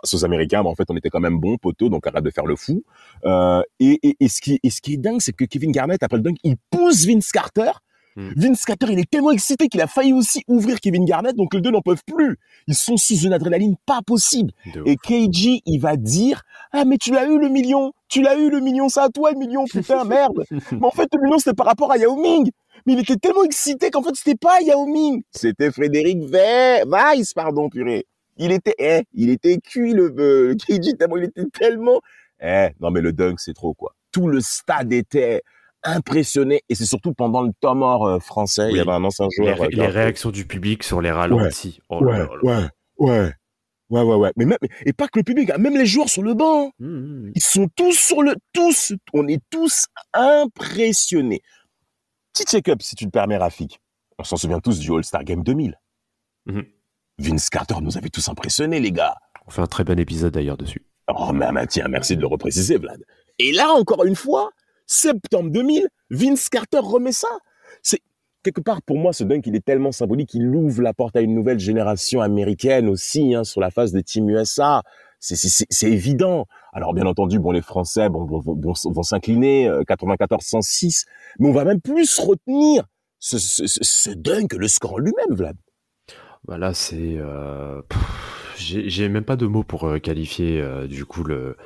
face aux Américains. Mais en fait, on était quand même bon, poteau, donc arrête de faire le fou. Euh, et, et, et ce qui, et ce qui est dingue, c'est que Kevin Garnett, après le dunk, il pousse Vince Carter. Hmm. Vince Carter, il est tellement excité qu'il a failli aussi ouvrir Kevin Garnett, donc les deux n'en peuvent plus. Ils sont sous une adrénaline pas possible. Et KG, il va dire Ah, mais tu l'as eu le million Tu l'as eu le million C'est à toi le million, putain, merde Mais en fait, le million, c'était par rapport à Yao Ming Mais il était tellement excité qu'en fait, c'était pas Yao Ming C'était Frédéric Weiss, pardon, purée Il était, eh, il était cuit, le euh, KG, tellement, il était tellement... Eh, non mais le dunk, c'est trop, quoi. Tout le stade était impressionné, et c'est surtout pendant le temps mort euh, français, il y avait un ancien les, joueur... euh, les a- réactions du public sur les ralentis oh là Ouais, là. ouais, ouais, ouais, ouais, ouais. Mais même, et pas que le public, hein, même les joueurs sur le banc. Mmh, mmh. Ils sont tous sur le, tous, on est tous impressionnés. Petit check-up, si tu le permets, Rafik. On s'en souvient tous du All-Star Game 2000. Mhm. Vince Carter nous avait tous impressionnés, les gars. on fait un très bon épisode d'ailleurs dessus Oh, mais tiens, merci de le repréciser, Vlad. Et là, encore une fois, septembre 2000, Vince Carter remet ça. C'est, quelque part, pour moi, ce dunk, il est tellement symbolique, il ouvre la porte à une nouvelle génération américaine aussi, hein, sur la face des teams USA. C'est, évident. Alors, bien entendu, bon, les Français, bon, vont, s'incliner, euh, 94-106. Mais on va même plus retenir ce, ce, ce, dunk le score lui-même, Vlad. Bah là, c'est. euh, J'ai même pas de mots pour euh, qualifier euh, du coup le,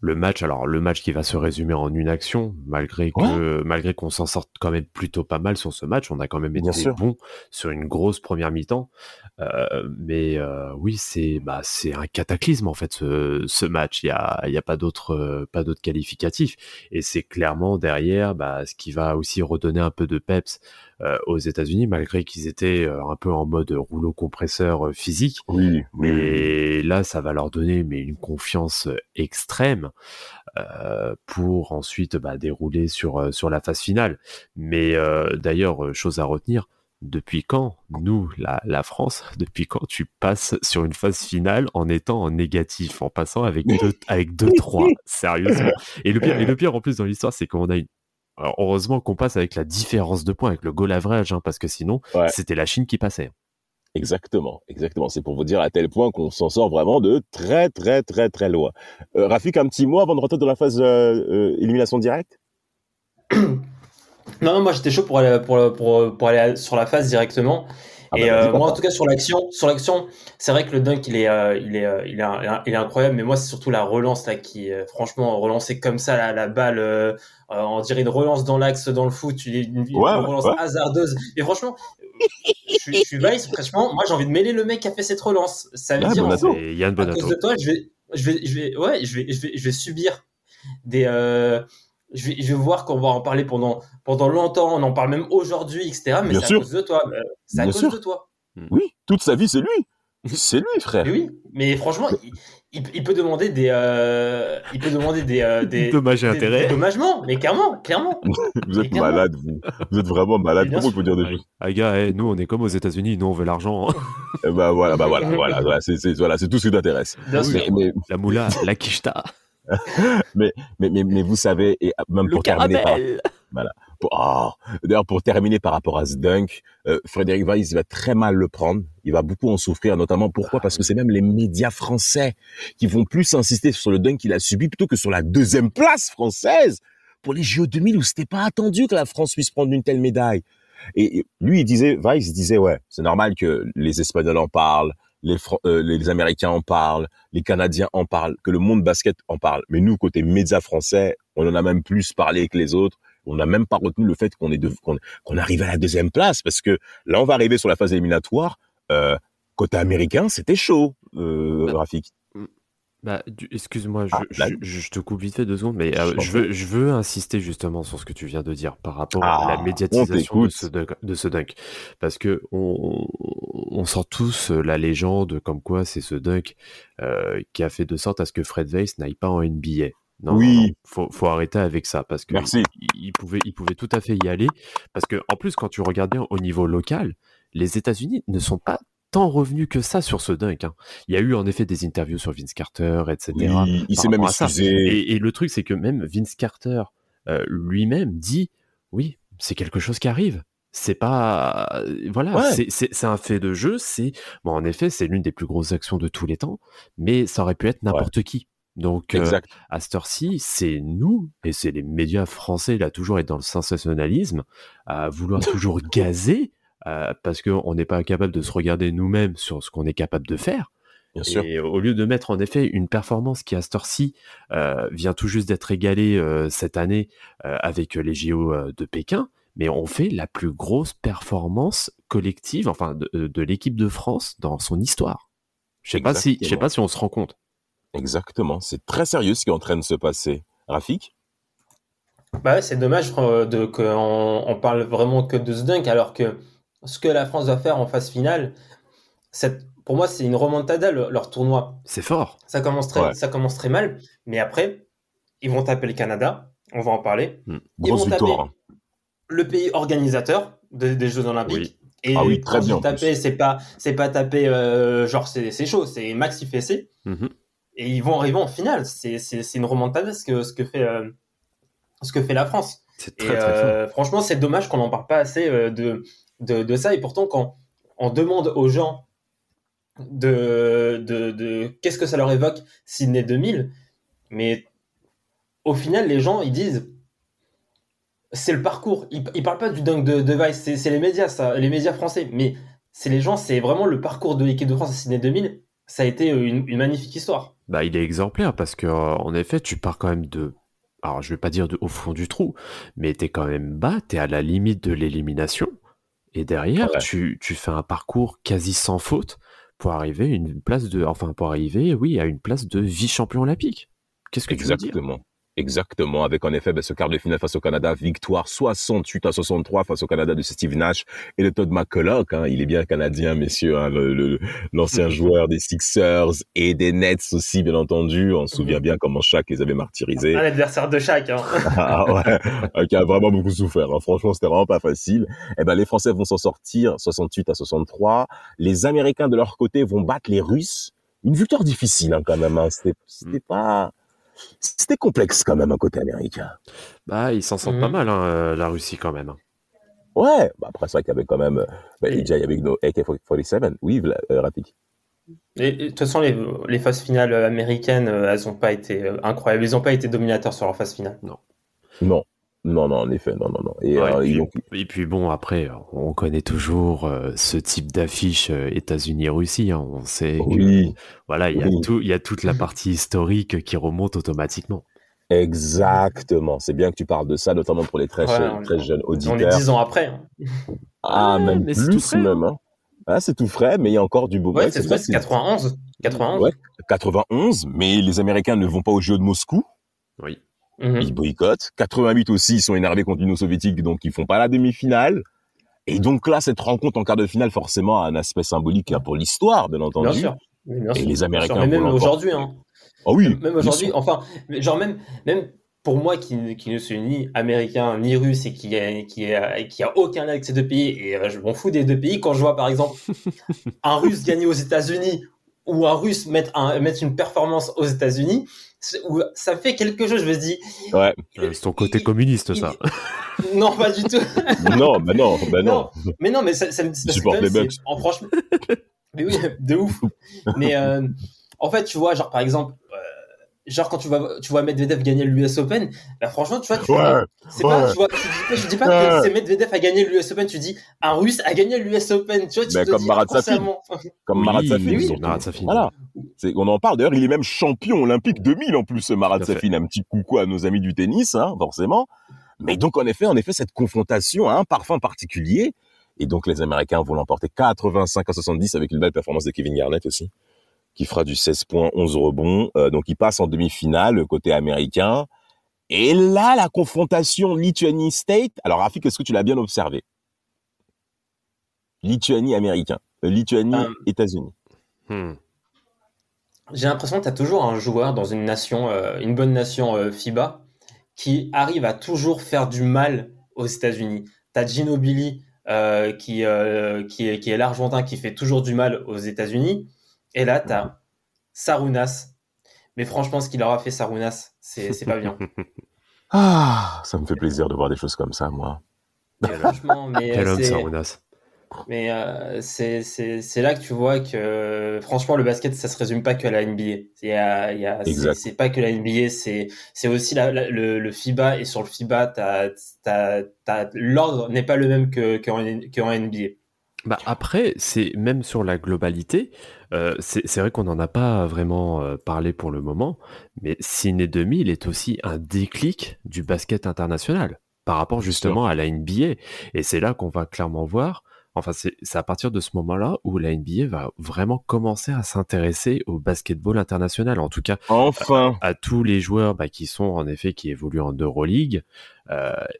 le match. Alors, le match qui va se résumer en une action, malgré que malgré qu'on s'en sorte quand même plutôt pas mal sur ce match. On a quand même Bien été bon sur une grosse première mi-temps. Euh, mais euh, oui, c'est bah, c'est un cataclysme en fait ce, ce match. Il y a, il y a pas d'autre euh, pas d'autre qualificatif. Et c'est clairement derrière bah, ce qui va aussi redonner un peu de peps aux États-Unis, malgré qu'ils étaient un peu en mode rouleau compresseur physique. Oui, Mais là, ça va leur donner mais une confiance extrême euh, pour ensuite bah, dérouler sur euh, sur la phase finale. Mais euh, d'ailleurs, chose à retenir. Depuis quand, nous, la, la France, depuis quand tu passes sur une phase finale en étant en négatif, en passant avec deux, avec deux, trois, sérieusement? Et le pire, et le pire en plus dans l'histoire, c'est qu'on a une, alors, heureusement qu'on passe avec la différence de points, avec le goal average, hein, parce que sinon, Ouais. c'était la Chine qui passait. Exactement, exactement. C'est pour vous dire à tel point qu'on s'en sort vraiment de très, très, très, très loin. Euh, Rafik, un petit mot avant de rentrer dans la phase euh, euh, élimination directe? Non, moi j'étais chaud pour, pour, pour aller sur la phase directement. Ah et bah, euh, vas-y, moi, en tout cas, sur l'action, sur l'action, c'est vrai que le dunk, il est, euh, il est, euh, il est, il est incroyable. Mais moi, c'est surtout la relance là qui, euh, franchement, relancer comme ça la, la balle, euh, euh, on dirait une relance dans l'axe dans le foot, une, une- une Ouais, relance ouais. hasardeuse. Et franchement, je, suis- je suis Vice, franchement, moi, j'ai envie de mêler le mec qui a fait cette relance. Ça veut Ah, dire, en Et Yann à cause de toi, je vais, je vais, je vais, ouais, je vais, je vais, je vais subir des. euh, je vais, je vais voir qu'on va en parler pendant, pendant longtemps. On en parle même aujourd'hui, etc. Mais Bien c'est sûr. à cause de toi. euh, C'est à Bien cause sûr. de toi. Oui, toute sa vie, c'est lui. C'est lui, frère. Mais oui, mais franchement, il, il- il peut demander des, euh, il peut demander des, euh, des Dommages et intérêts. des dommagements, mais clairement, clairement. Vous êtes clairement. malade, vous. Vous êtes vraiment malade. Comment on peut dire des Ah, choses? ah, gars, eh, nous on est comme aux États-Unis, nous on veut l'argent. hein. Bah voilà, bah voilà, voilà, voilà, c'est c'est- voilà, c'est tout ce qui t'intéresse. Bien sûr. Mais, mais, La moula, la quicheta, mais, mais, mais vous savez, et même le pour terminer par, pour- oh, d'ailleurs, pour terminer par rapport à ce dunk, euh, Frédéric Weiss va très mal le prendre. Il va beaucoup en souffrir, notamment pourquoi? Ah Parce que c'est même les médias français qui vont plus insister sur le dunk qu'il a subi plutôt que sur la deuxième place française pour les JO 2000 où c'était pas attendu que la France puisse prendre une telle médaille. Et et lui, il disait, Weiss disait, ouais, c'est normal que les Espagnols en parlent, les, Fran- euh, les Américains en parlent, les Canadiens en parlent, que le monde basket en parle. Mais nous, côté médias français, on en a même plus parlé que les autres. On n'a même pas retenu le fait qu'on est qu'on, arrive à la deuxième place parce que là, on va arriver sur la phase éliminatoire. Euh, côté américain, c'était chaud, euh, Bah, Rafik. Bah, excuse-moi, je, Ah, là- je- je te coupe vite fait deux secondes, mais euh, Je veux, je veux insister justement sur ce que tu viens de dire par rapport à Ah, la on médiatisation de ce, dunk, de ce dunk. Parce que on, on sent tous euh, la légende comme quoi c'est ce dunk euh, qui a fait de sorte à ce que Fred Weiss n'aille pas en NBA. Non, Oui. non, non, faut, faut arrêter avec ça parce que Merci. il, il pouvait, il pouvait tout à fait y aller. Parce que en plus, quand tu regardes bien au niveau local, les États-Unis ne sont pas tant revenus que ça sur ce dunk. hein. Il y a eu en effet des interviews sur Vince Carter, etc. Oui, il s'est même excusé. Et, et le truc, c'est que même Vince Carter euh, lui-même dit oui, c'est quelque chose qui arrive. C'est pas. euh, Voilà, Ouais. c'est- un fait de jeu. C'est. Bon, en effet, c'est l'une des plus grosses actions de tous les temps, mais ça aurait pu être n'importe qui. Donc, euh, à cette heure-ci, c'est nous, et c'est les médias français, là, toujours être dans le sensationnalisme, à vouloir toujours gazer, euh, parce qu'on n'est pas capable de se regarder nous-mêmes sur ce qu'on est capable de faire. Bien sûr. Et au lieu de mettre en effet une performance qui à cette heure-ci euh, vient tout juste d'être égalée euh, cette année euh, avec les JO de Pékin, mais on fait la plus grosse performance collective, enfin de, de l'équipe de France dans son histoire. Je sais pas si, je sais pas si on se rend compte. Exactement. C'est très sérieux ce qui est en train de se passer. Rafik? Bah ouais, c'est dommage de qu'on on parle vraiment que de ce dunk alors que ce que la France va faire en phase finale, pour moi c'est une remontada le- leur tournoi. C'est fort. Ça commence très, Ouais. ça commence très mal, mais après ils vont taper le Canada, on va en parler. Ils Grosse vont taper victoire. le pays organisateur de- des Jeux Olympiques. Oui. Et Ah oui, très bien, c'est pas, c'est pas taper euh, genre c'est chaud, c'est maxi fessé. Mhm. Et ils vont arriver en finale. C'est une remontada ce que ce que fait euh, ce que fait la France. C'est très euh, franchement, c'est dommage qu'on n'en parle pas assez de, de, ça. Et pourtant, quand on demande aux gens de, qu'est-ce que ça leur évoque Sydney 2000, mais au final, les gens, ils disent c'est le parcours. Ils, parlent pas du dunk de, de Vice, c'est les médias, ça, les médias français. Mais c'est les gens, c'est vraiment le parcours de l'équipe de France à Sydney 2000. Ça a été une, magnifique histoire. Bah, il est exemplaire parce que, en effet, tu pars quand même de. Alors, je vais pas dire de, au fond du trou, mais t'es quand même bas, t'es à la limite de l'élimination. Et derrière, Ouais. tu, tu fais un parcours quasi sans faute pour arriver à une place de. Enfin, pour arriver, oui, à une place de vice-champion olympique. Qu'est-ce que tu veux dire? Exactement. Avec en effet ben, ce quart de finale face au Canada, victoire 68 à 63 face au Canada de Steve Nash et de Todd McCulloch. Hein, il est bien canadien, messieurs, hein, l'ancien joueur des Sixers et des Nets aussi, bien entendu. On se souvient bien comment Shaq les avait martyrisés. Un adversaire de chaque. Hein. Ah ouais, qui a vraiment beaucoup souffert. hein. Franchement, c'était vraiment pas facile. Eh ben, les Français vont s'en sortir 68 à 63. Les Américains de leur côté vont battre les Russes. Une victoire difficile hein, quand même. C'était, c'était pas, c'était complexe quand même un côté américain. Bah, ils s'en sortent Mhm. pas mal, hein, euh, la Russie, quand même. Ouais. Bah, après, c'est vrai qu'il y avait quand même, euh, Et- déjà il y avait nos AK-47. Oui, euh, Rafik. Et, et de toute façon, les, les phases finales américaines, euh, elles n'ont pas été euh, incroyables. Ils n'ont pas été dominateurs sur leur phase finale. Non, non, Non, non, en effet, non, non, non. Et, Ouais, euh, et, puis, ont- et puis bon, après, on connaît toujours euh, ce type d'affiche euh, États-Unis-Russie. hein. On sait que Oui, voilà, il y a oui. tout, il y a toute la partie historique qui remonte automatiquement. exactement. C'est bien que tu parles de ça, notamment pour les très, Ouais, jeunes- on- très jeunes On est auditeurs. 10 ans après. hein. Ah, Ouais, même mais c'est tout plus, frais, même. Hein. Ah, c'est tout frais, mais il y a encore du beau. Ouais, c'est vrai, c'est 91. 91. Ouais, 91, mais les Américains ne vont pas aux Jeux de Moscou. Oui. Mhm. Ils boycottent. 88 aussi, ils sont énervés contre l'Union soviétique, donc ils font pas la demi-finale. Et donc là, cette rencontre en quart de finale, forcément, a un aspect symbolique hein, pour l'histoire, bien entendu. Bien sûr. Bien Et les bien sûr. Américains Mais même aujourd'hui, hein. Ah oui. Même aujourd'hui, enfin, genre même, même pour moi qui, qui ne suis ni américain ni russe et qui a, qui a, qui a aucun lien avec ces deux pays, et euh, je m'en fous des deux pays, quand je vois par exemple un russe gagner aux États-Unis ou un russe mettre, un, mettre une performance aux États-Unis, ça fait quelque chose, je me dis, Ouais. Euh, c'est ton côté il- communiste, il- ça. non, pas du tout. non, bah non, bah non. Mais non, mais ça, ça me même, les Bucks. c'est- En franchement. mais oui, de ouf. Mais euh, en fait, tu vois, genre par exemple, euh, genre quand tu vois, tu vois Medvedev gagner l'US Open, bah franchement, tu vois, tu Ouais. c'est pas, tu vois, tu dis pas, je dis pas Ouais. que c'est Medvedev a gagné l'US Open, tu dis un Russe a gagné l'US Open, tu vois, tu Mais te comme Marat Safin. Comme Oui, Marat Safin. oui. Marat Safin. Voilà. C'est, on en parle. D'ailleurs, il est même champion olympique 2000 en plus, ce Marat. Safin. Un petit coucou à nos amis du tennis, hein, forcément. Mais donc, en effet, en effet, cette confrontation a un parfum particulier. Et donc, les Américains vont l'emporter 85 à 70 avec une belle performance de Kevin Garnett aussi, qui fera du 16 points, 11 rebonds. Euh, donc, il passe en demi-finale côté américain. Et là, la confrontation Lituanie-State. Alors, Rafik, est-ce que tu l'as bien observé? Lituanie-Américain. Euh, Euh, Lituanie-États-Unis. Hmm. J'ai l'impression que tu as toujours un joueur dans une nation, euh, une bonne nation euh, FIBA, qui arrive à toujours faire du mal aux États-Unis. Tu as Ginobili, euh, qui, euh, qui est, qui est l'Argentin, qui fait toujours du mal aux États-Unis. Et là, tu as Sarunas. Mais franchement, ce qu'il aura fait Sarunas, c'est c'est pas bien. Ah, ça me fait plaisir de voir des choses comme ça, moi. Franchement, mais Quel homme, Sarunas. Mais euh, c'est c'est- c'est là que tu vois que franchement le basket ça se résume pas que à la NBA. C'est pas que la NBA, c'est c'est aussi la- la- le, le FIBA et sur le FIBA t'as t'as t'as l'ordre n'est pas le même que qu'en qu'en NBA. Bah après, c'est même sur la globalité, euh, c'est c'est vrai qu'on n'en a pas vraiment euh, parlé pour le moment, mais Ciné 2000 est aussi un déclic du basket international par rapport justement à la NBA. Et c'est là qu'on va clairement voir, enfin c'est c'est à partir de ce moment-là où la NBA va vraiment commencer à s'intéresser au basketball international, en tout cas Enfin. à tous les joueurs bah, qui sont en effet qui évoluent en Euroleague,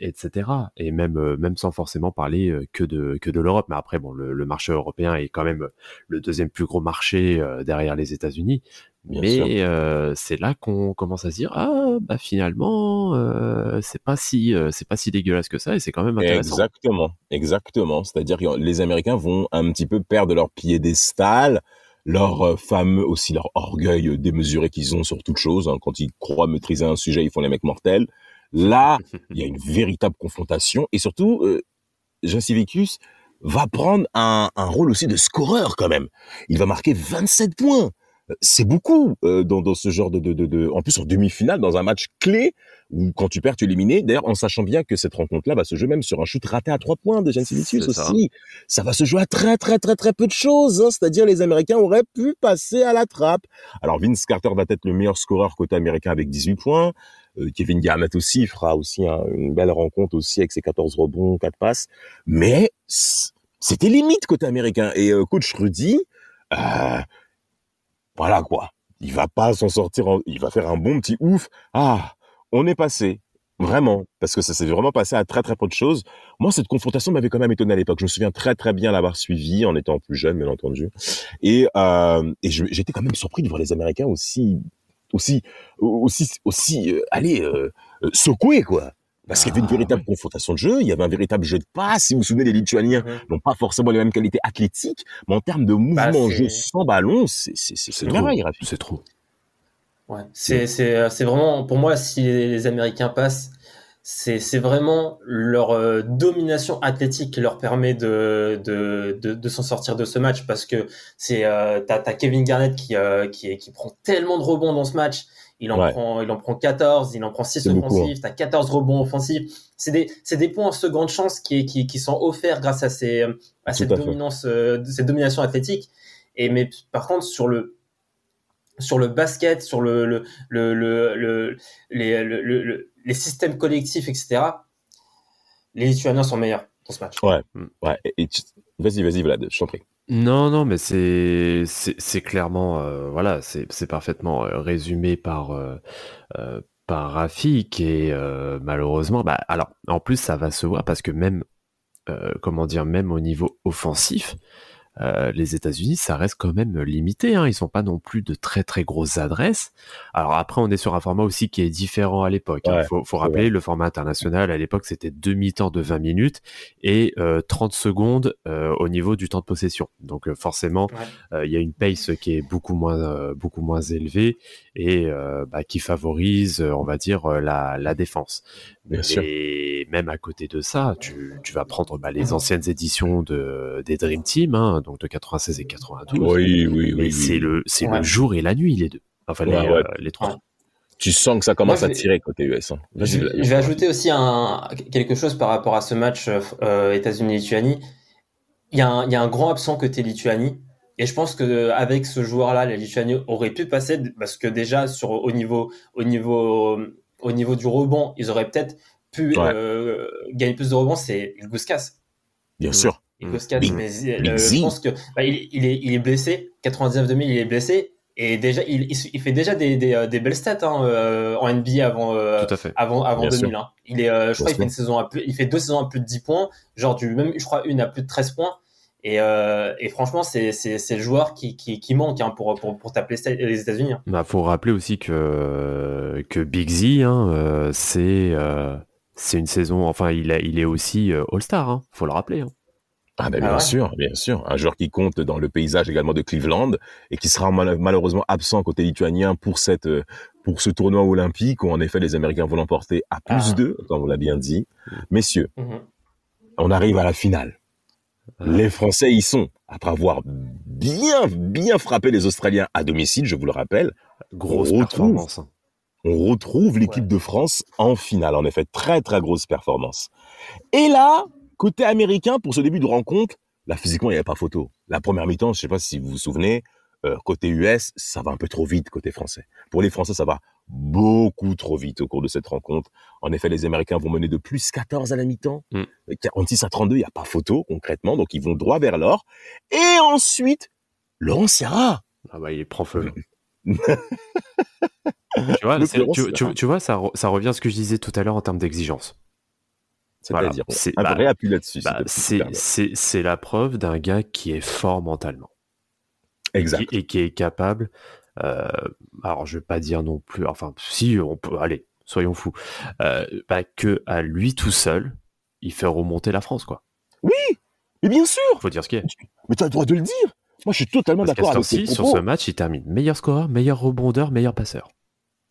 etc. Et même euh, même sans forcément parler euh, que de que de l'Europe. Mais après bon, le, le marché européen est quand même le deuxième plus gros marché euh, derrière les États-Unis. Mais euh, c'est là qu'on commence à se dire ah bah finalement euh, c'est pas si euh, c'est pas si dégueulasse que ça et c'est quand même intéressant. Exactement, exactement. C'est-à-dire que les Américains vont un petit peu perdre leur piédestal, leur euh, fameux aussi leur orgueil euh, démesuré qu'ils ont sur toute chose. hein. Quand ils croient maîtriser un sujet, ils font les mecs mortels. Là, il y a une véritable confrontation et surtout, euh, Jacivicus va prendre un, un rôle aussi de scoreur quand même. Il va marquer 27 points. C'est beaucoup euh, dans, dans ce genre de, de, de, de- En plus, en demi-finale, dans un match clé, où quand tu perds, tu es éliminé. D'ailleurs, en sachant bien que cette rencontre-là va se jouer même sur un shoot raté à trois points de Jacivicus ça. aussi. Ça. va se jouer à très, très, très, très peu de choses. hein. C'est-à-dire, les Américains auraient pu passer à la trappe. Alors, Vince Carter va être le meilleur scoreur côté américain avec 18 points. Euh, Kevin Garnett aussi fera aussi un- une belle rencontre aussi avec ses 14 rebonds, 4 passes. Mais c'était limite côté américain. Et euh, coach Rudy, euh, voilà quoi. Il va pas s'en sortir. il va faire un bon petit ouf. Ah, on est passé. Vraiment, parce que ça s'est vraiment passé à très très peu de choses. Moi, cette confrontation m'avait quand même étonné à l'époque. Je me souviens très très bien l'avoir suivi en étant plus jeune, bien entendu. Et, j'étais quand même surpris de voir les Américains aussi, aussi, aussi, aussi, euh, allez, euh, euh, secoués quoi. Parce qu'il y avait une Ah, véritable confrontation de jeu, il y avait un véritable jeu de passe. Si vous vous souvenez, les Lituaniens Mhm. n'ont pas forcément les mêmes qualités athlétiques, mais en termes de mouvement, c'est- jeu sans ballon, c'est c'est trop. merveille, Rafi. C'est trop. Ouais. C'est c'est euh, c'est vraiment pour moi si les Américains passent, c'est c'est vraiment leur euh, domination athlétique qui leur permet de de de, de s'en sortir de ce match parce que c'est euh, t'as t'as Kevin Garnett qui euh, qui qui prend tellement de rebonds dans ce match il en Ouais. prend, il en prend 14, il en prend 6 C'est beaucoup, hein. offensifs, t'as 14 rebonds offensifs. C'est des, c'est des points en seconde chance qui, qui, qui sont offerts grâce à ces, à cette à dominance, euh, cette domination athlétique. Et mais par contre sur le, sur le basket, sur le, le, le, le, le- les, le- le- le- les systèmes collectifs, etc. Les Lituaniens sont meilleurs dans ce match. Ouais, ouais. Et, et tu- vas-y, vas-y, Vlad, je t'en prie. Non, non, mais c'est c'est c'est clairement euh, voilà, c'est c'est parfaitement euh, résumé par euh, par Rafik et euh, malheureusement, bah alors en plus ça va se voir parce que même euh, comment dire, même au niveau offensif, euh, les États-Unis, ça reste quand même limité. Hein. Ils sont pas non plus de très très grosses adresses. Alors après, on est sur un format aussi qui est différent à l'époque. Il Ouais, faut, rappeler, le format international à l'époque, c'était demi-temps de 20 minutes et euh, 30 secondes euh, au niveau du temps de possession. Donc euh, forcément, Ouais. il y a une pace qui est beaucoup moins beaucoup moins élevée et bah, qui favorise, on va dire, la, la défense. Bien sûr. Et même à côté de ça, tu, tu vas prendre bah, les anciennes éditions de, des Dream Team, hein, donc de 96 et 92. Oui, oui, Et oui. c'est oui. le, c'est Ouais. le jour et la nuit, les deux. Enfin, les, Ouais, euh, les trois. Ouais. Tu sens que ça commence Moi, à vais- tirer côté US. hein. Vas-y, Je, vais ajouter aussi un, quelque chose par rapport à ce match euh, États-Unis-Lituanie. Il y, a un, il y a un grand absent côté Lituanie. Et je pense que avec ce joueur-là, la Lituanie aurait pu passer parce que déjà sur au niveau au niveau au niveau du rebond, ils auraient peut-être pu Ouais. euh, gagner plus de rebonds. C'est Ilgouskas. Bien sûr. Ilgouskas, Big- mais Big euh, je pense que bah, il, il est il est blessé. 99-2000, il est blessé. Et déjà, il, il, il fait déjà des, des, euh, des belles stats hein, en NBA avant, Tout à fait. avant, avant Bien 2000. hein. Il est, je crois, qu'il fait une saison à plus, il fait deux saisons à plus de 10 points, genre du même, je crois, une à plus de 13 points. Et, euh, et franchement, c'est, le joueur qui, qui, qui manque hein, pour, pour, pour taper les Éta- les États-Unis. hein. Bah, faut rappeler aussi que, que Big Z, hein, euh, c'est, euh, c'est une saison, enfin, il, a, il est aussi All-Star, hein, faut le rappeler. hein. Ah ben Ah bien ouais. sûr, bien sûr. Un joueur qui compte dans le paysage également de Cleveland et qui sera mal- malheureusement absent côté lituanien pour cette pour ce tournoi olympique où en effet les Américains vont l'emporter à plus Ah. 2, comme on l'a bien dit. Messieurs, Mhm. on arrive à la finale. Les Français y sont, après avoir bien, bien frappé les Australiens à domicile, je vous le rappelle. Grosse On retrouve. performance. hein. On retrouve l'équipe Ouais. de France en finale. En effet, très, très grosse performance. Et là, côté américain, pour ce début de rencontre, là, physiquement, il n'y avait pas photo. La première mi-temps, je sais pas si vous vous souvenez, euh, côté US, ça va un peu trop vite côté français. Pour les Français, ça va beaucoup trop vite au cours de cette rencontre. En effet, les Américains vont mener de plus 14 à la mi-temps. Mm. 46 à 32, il n'y a pas photo concrètement, donc ils vont droit vers l'or. Et ensuite, Laurent Sierra. Ah bah, il prend feu. tu, vois, tu, Sierra. tu- tu vois, ça, re- ça revient à ce que je disais tout à l'heure en termes d'exigence. Voilà, un bah, vrai appui là-dessus. Bah, c'est la preuve d'un gars qui est fort mentalement. Exact. Qui- et qui est capable. euh, alors, je vais pas dire non plus. Enfin, si on peut. Allez, soyons fous. Euh, bah, que à lui tout seul, il fait remonter la France, quoi. Mais bien sûr Faut dire ce qu'il est. Mais tu as le droit de le dire. Moi, je suis totalement d'accord avec ci sur ce match, il termine meilleur scoreur, meilleur rebondeur, meilleur passeur.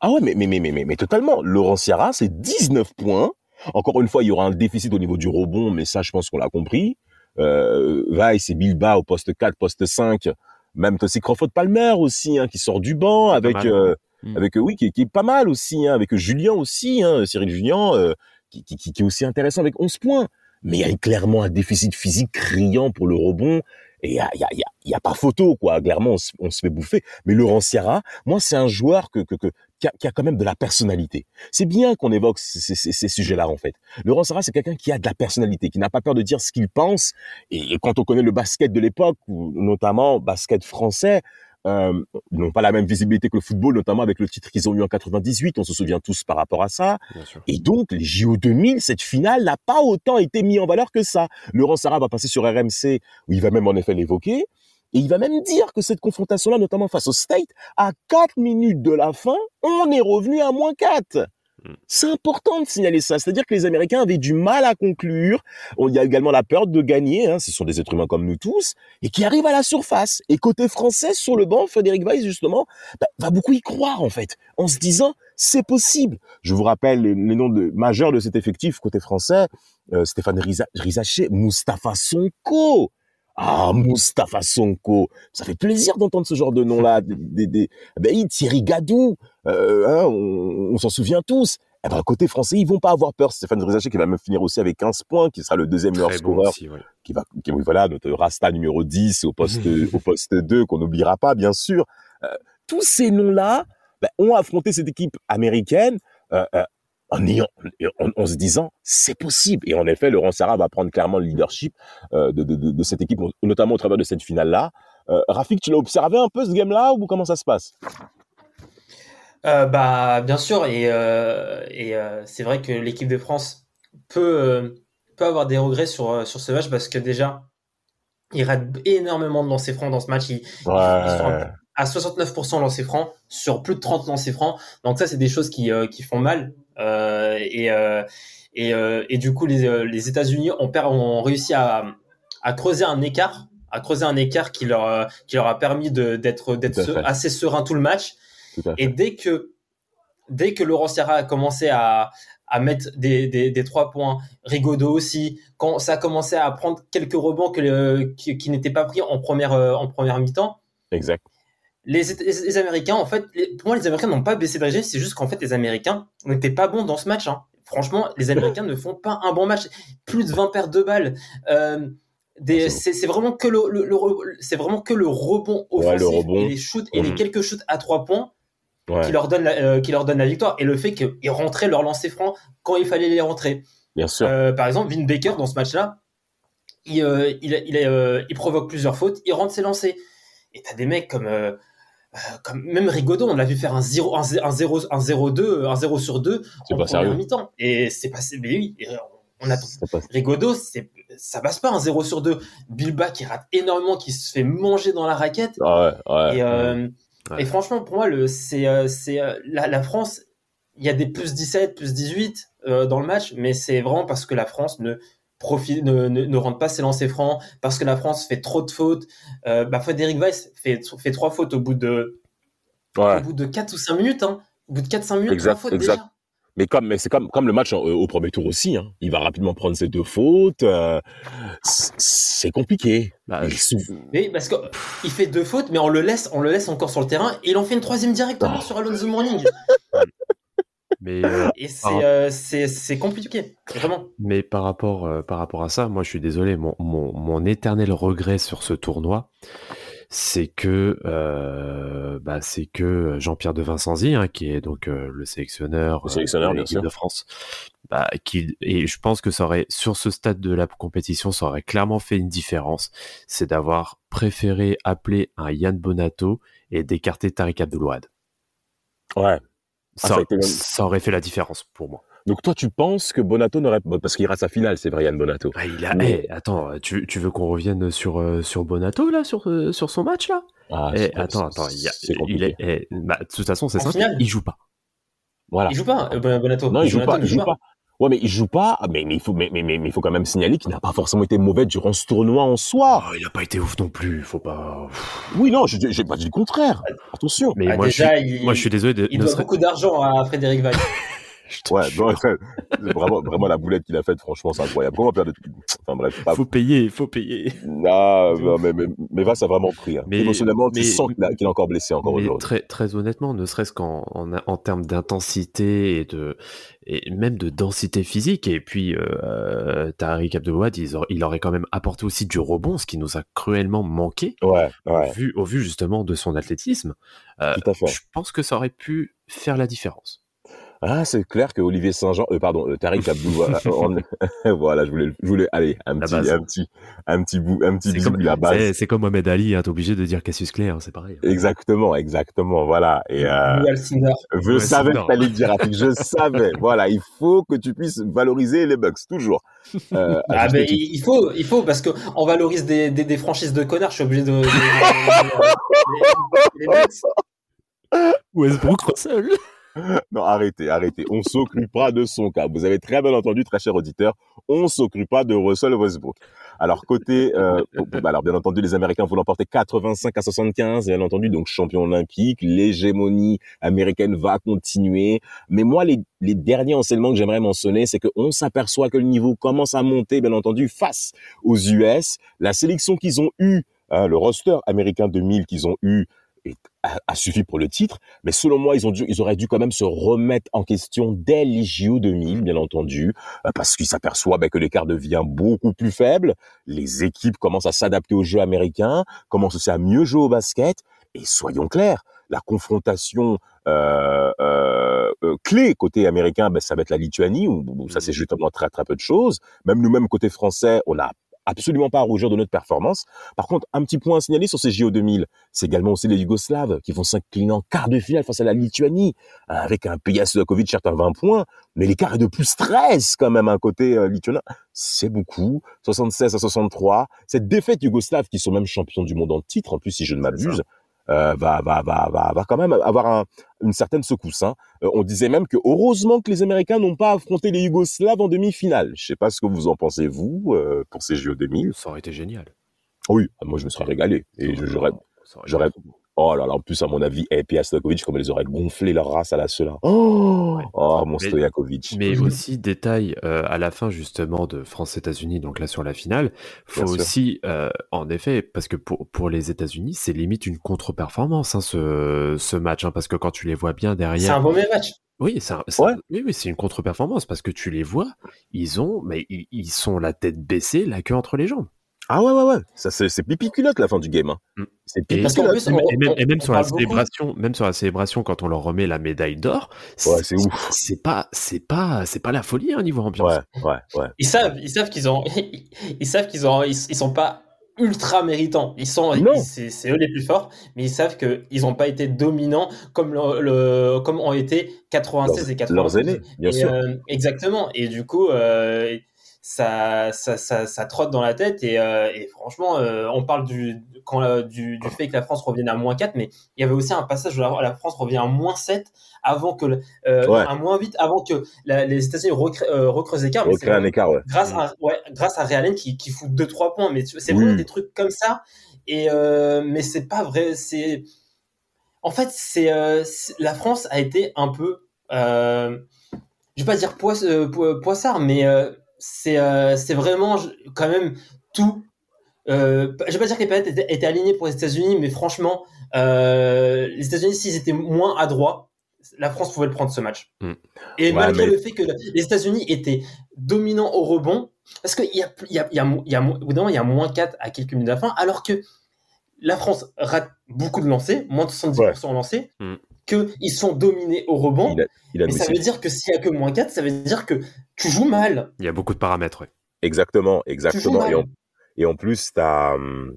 Ah ouais, mais, mais, mais, mais, mais, mais totalement. Laurent Sierra, c'est 19 points. Encore une fois, il y aura un déficit au niveau du rebond, mais ça, je pense qu'on l'a compris. Euh, Weiss et Bilba au poste 4, poste 5. Même aussi Crawford Palmer aussi, hein, qui sort du banc avec, euh, Mm. avec euh, oui, qui, qui est pas mal aussi, hein, avec Julien aussi, hein, Cyril Julien, euh, qui, qui, qui, est aussi intéressant avec 11 points. Mais il y a clairement un déficit physique criant pour le rebond. Et il y a, il y, a, il y, a, y a pas photo, quoi. Clairement, on se, on se fait bouffer. Mais Laurent Sierra, moi, c'est un joueur que, que, que, qui, a, qui a quand même de la personnalité. C'est bien qu'on évoque ces, ces, ces sujets-là, en fait. Laurent Sierra, c'est quelqu'un qui a de la personnalité, qui n'a pas peur de dire ce qu'il pense. Et quand on connaît le basket de l'époque, notamment basket français, euh, n'ont pas la même visibilité que le football, notamment avec le titre qu'ils ont eu en 98. On se souvient tous par rapport à ça. Et donc, les JO 2000, cette finale n'a pas autant été mis en valeur que ça. Laurent Sarah va passer sur RMC, où il va même en effet l'évoquer. Et il va même dire que cette confrontation-là, notamment face au State, à 4 minutes de la fin, on est revenu à moins 4. Mm. C'est important de signaler ça. C'est-à-dire que les Américains avaient du mal à conclure. On- Il y a également la peur de gagner. Hein. Ce sont des êtres humains comme nous tous. Et qui arrivent à la surface. Et côté français, sur le banc, Frédéric Weiss, justement, bah, va beaucoup y croire, en fait. En se disant, c'est possible. Je vous rappelle les, les noms de, majeurs de cet effectif côté français. Euh, Stéphane Riza- Rizaché, Mustapha Sonko. Ah, Mustapha Sonko. Ça fait plaisir d'entendre ce genre de nom-là. Des, des, des- ben, Thierry Gadou. Euh, hein, on, on s'en souvient tous. Eh ben, côté français, ils vont pas avoir peur. Stéphane Rizaché qui va même finir aussi avec 15 points, qui sera le deuxième meilleur bon scoreur aussi, ouais. qui va, qui, oui, voilà, notre Rasta numéro 10 au poste, au poste 2, qu'on n'oubliera pas, bien sûr. Euh, tous ces noms-là ben, ont affronté cette équipe américaine euh, euh, en, ayant, en, en se disant, c'est possible. Et en effet, Laurent Sarra va prendre clairement le leadership euh, de, de, cette équipe, notamment au travers de cette finale-là. Euh, Rafik, tu l'as observé un peu ce game-là ou comment ça se passe? Euh, bah, bien sûr, et, et c'est vrai que l'équipe de France peut, peut avoir des regrets sur, sur ce match parce que déjà, il rate énormément de lancers francs dans ce match. Il, ils sont à- à 69% lancers francs sur plus de 30 lancers francs. Donc ça, c'est des choses qui, qui font mal. Euh, et, euh, et, euh, et du coup, les, les États-Unis ont, réussi à, à creuser un écart, à creuser un écart qui leur, qui leur a permis d'être assez serein tout le match. Tout. Et dès que, dès que Laurent Sierra a commencé à, à mettre des, des, des trois points, Rigaudot aussi, quand ça a commencé à prendre quelques rebonds que qui, qui n'étaient pas pris en première, en première mi-temps, Exact. Les, les, les Américains, en fait, les- pour moi, les Américains n'ont pas baissé de régime, c'est juste qu'en fait, les Américains n'étaient pas bons dans ce match. hein. Franchement, les Américains ne font pas un bon match. Plus de 20 pertes de balles. Euh, c'est vraiment que le, le- le c'est vraiment que le rebond Ouais, offensif le rebond. et les shoots et les Mhm. quelques shoots à trois points Ouais, qui leur donne la, euh, qui leur donne la victoire et le fait qu'ils rentraient leur lancer franc quand il fallait les rentrer. bien sûr. Euh, par exemple, Vin Baker dans ce match-là, il, il, il, il provoque plusieurs fautes, il rentre ses lancers. Et t'as des mecs comme, euh, comme même Rigaudot, on l'a vu faire un 0 un 0 un 0 un 0-2, un 0 sur 2 C'est en pas première mi-temps. Et c'est passé, mais oui, et on attend. Rigaudot, c'est ça passe pas un 0 sur 2. Bilba qui rate énormément, qui se fait manger dans la raquette. Ah ouais, ouais. Et, euh, Ouais. et franchement, pour moi, le, c'est, euh, c'est, euh, la, la France, il y a des plus 17, plus 18 euh, dans le match, mais c'est vraiment parce que la France ne profite, ne, ne, ne rentre pas ses lancers francs, parce que la France fait trop de fautes. Euh, bah, Frédéric Weiss fait, fait trois fautes au bout de, ouais. au bout de 4 ou 5 minutes. Hein. Au bout de 4-5 minutes, Exact, trois fautes exact. déjà. Mais comme, mais c'est comme, comme le match euh, au premier tour aussi. Hein. Il va rapidement prendre ses deux fautes. euh, c'est compliqué. Bah, Oui, parce qu'il fait deux fautes, mais on le laisse, on le laisse encore sur le terrain, et il en fait une troisième directement sur Alonso Morning. mais, euh, Et c'est, Ah. euh, c'est, compliqué, vraiment. mais par rapport, euh, par rapport à ça, moi je suis désolé, mon, mon, mon éternel regret sur ce tournoi, c'est que, euh, bah, c'est que Jean-Pierre de Vincenzi, hein, qui est donc euh, le sélectionneur, Le sélectionneur, euh, de de France, bah, qui, et je pense que ça aurait, sur ce stade de la compétition, ça aurait clairement fait une différence, c'est d'avoir préféré appeler un Yann Bonato et d'écarter Tariq Abdelouad. Ouais. Ça, Ah, ça même- aurait fait la différence pour moi. Donc toi, tu penses que Bonato n'aurait bon, parce qu'il rate sa finale, c'est vrai, Yann Bonato. Ah, il a... Mais- Eh, attends, tu, tu veux qu'on revienne sur, euh, sur Bonato, là, sur, euh, sur son match, là? Ah, Eh, c'est- Attends, attends, il, y a- c'est il compliqué. est... eh, bah, de toute façon, c'est simple, finale? il joue pas. Voilà. Il joue pas, euh, Bonato. Non, il joue Bonato pas. ne Il joue pas. Ouais, mais il joue pas. Mais, mais il faut, mais, mais, mais, mais il faut quand même signaler qu'il n'a pas forcément été mauvais durant ce tournoi en soi. Oh, il a pas été ouf non plus, faut pas... Oui, non, j'ai j'ai pas dit le contraire. Attention. Mais Ah, moi, déjà, je suis... il- moi, je suis désolé de... Il doit serait- beaucoup d'argent à Frédéric Weiss. Ouais, non, vraiment, vraiment la boulette qu'il a faite, franchement, c'est incroyable. Comment perdre Enfin bref, pas... Faut payer, faut payer. Ah, non, mais, mais, mais Vass a vraiment pris. hein. Mais- Émotionnellement, tu sens qu'il a- qu'il est encore blessé encore aujourd'hui. très, très honnêtement, ne serait-ce qu'en en, en termes d'intensité et de et même de densité physique, et puis euh, Tariq Abdelouad, il, aurait- il aurait quand même apporté aussi du rebond, ce qui nous a cruellement manqué, Ouais, ouais, vu, au vu justement de son athlétisme. Euh, tout à fait. Je pense que ça aurait pu faire la différence. Ah, c'est clair que Olivier Saint-Jean, euh, pardon, euh, Tariq Abdou, voilà, on- voilà, je voulais, je voulais, allez, un petit, base. un petit, un petit bout, un petit bisou la base. c'est- comme Mohamed Ali, hein, t'es obligé de dire Cassius Clay, hein, c'est pareil. Exactement, exactement, voilà. Et euh, je Ouais, savais que t'allais le dire, Rafik, je savais. Voilà, il faut que tu puisses valoriser les Bucks, toujours. Euh, Ah ben titre. il faut, il faut parce que on valorise des, des, des franchises de connards. Je suis obligé de. de- de- de- les- les Bucks. Westbrook Russell Non, arrêtez, arrêtez. On s'occupe pas de son cas. Vous avez très bien entendu, très cher auditeur, on s'occupe pas de Russell Westbrook. Alors côté, euh, bah, alors bien entendu, les Américains vont l'emporter 85 à 75, bien entendu, donc champion olympique, l'hégémonie américaine va continuer. Mais moi, les, les derniers enseignements que j'aimerais mentionner, c'est qu'on s'aperçoit que le niveau commence à monter, bien entendu, face aux US. La sélection qu'ils ont eue, hein, le roster américain 2000 qu'ils ont eu, a, a suffi pour le titre, mais selon moi, ils, ont dû, ils auraient dû quand même se remettre en question dès les JO 2000, bien entendu, euh, parce qu'ils s'aperçoivent ben, que l'écart devient beaucoup plus faible, les équipes commencent à s'adapter au jeu américain, commencent aussi à mieux jouer au basket, et soyons clairs, la confrontation euh, euh, euh, clé côté américain, ben, ça va être la Lituanie, où, où ça c'est justement très très peu de choses. Même nous-mêmes côté français, on n'a absolument pas à rougir de notre performance. Par contre, un petit point à signaler sur ces JO 2000, c'est également aussi les Yougoslaves qui vont s'incliner en quart de finale face à la Lituanie, euh, avec un Peja Stojakovic certes à 20 points, mais l'écart est de plus 13 quand même un côté euh, lituanien. C'est beaucoup, 76 à 63. Cette défaite yougoslave, qui sont même champions du monde en titre, en plus si je ne m'abuse, va, va, va, va, va quand même avoir un- une certaine secousse. Hein. Euh, on disait même que heureusement que les Américains n'ont pas affronté les Yougoslaves en demi-finale. Je sais pas ce que vous en pensez vous euh, pour ces JO 2000. Ça aurait été génial. Oui, moi je me serais régalé et j'aurais j'aurais. Oh là là, en plus, à mon avis, et puis Stojakovic, comme ils auraient gonflé leur race à la cela. Oh, oh mon Mais- Stojakovic. Mais aussi, détail, euh, à la fin justement de France-États-Unis, donc là sur la finale, faut Bien aussi, euh, en effet, parce que pour, pour les États-Unis, c'est limite une contre-performance hein, ce, ce match, hein, parce que quand tu les vois bien C'est derrière, un mauvais match. oui, c'est un- c'est- oui, oui, c'est une contre-performance parce que tu les vois, ils ont, mais ils, ils sont la tête baissée, la queue entre les jambes. Ah ouais, ouais, ouais. Ça, c'est, c'est pipi culotte la fin du game. Hein. Mm. C'est Et, pipi culotte. et même, et même- et même on sur la beaucoup. célébration, même sur la célébration, quand on leur remet la médaille d'or, Ouais, c'est ouf. c'est pas, c'est pas, c'est pas la folie hein, niveau ambiance. Ouais, ouais, ouais. Ils savent, ils savent qu'ils ont, ils savent qu'ils ont, ils, ils sont pas ultra méritants. Ils sont, c'est eux les plus forts, mais ils savent que ils n'ont pas été dominants comme le, le- comme ont été 96 et 92. Leurs aînés, bien Et, sûr. euh, exactement. Et du coup, euh, ça, ça, ça, ça trotte dans la tête. Et, euh, et franchement, euh, on parle du, quand, euh, du, du fait que la France revienne à moins 4, mais il y avait aussi un passage où la, la France revient à moins 7 avant que, le- euh, Ouais. à moins 8 avant que la- les États-Unis recreusent l'écart. Recréer un écart, ouais. grâce à ouais, grâce à Ray Allen qui, qui fout 2 3 points mais c'est vraiment des trucs comme ça et mais c'est pas vrai c'est en fait c'est la France a été un peu je vais pas dire poissard mais c'est euh, c'est vraiment quand même tout euh, je vais pas dire que les planètes étaient, étaient alignées pour les États-Unis mais franchement euh, les États-Unis s'ils étaient moins adroits la France pouvait le prendre ce match Mm. et Ouais, malgré mais- le fait que les États-Unis étaient dominants au rebond, parce qu'il y a, y, a, y, a, y, y moins 4 à quelques minutes de la fin, alors que la France rate beaucoup de lancers, moins de 70% en lancers, Mm. Qu'ils sont dominés au rebond. Il a, il a mais ça veut dire que s'il y a que moins 4, ça veut dire que tu joues mal. Il y a beaucoup de paramètres. ouais. Exactement, Tu joues exactement. mal. Et en, et en plus, tu as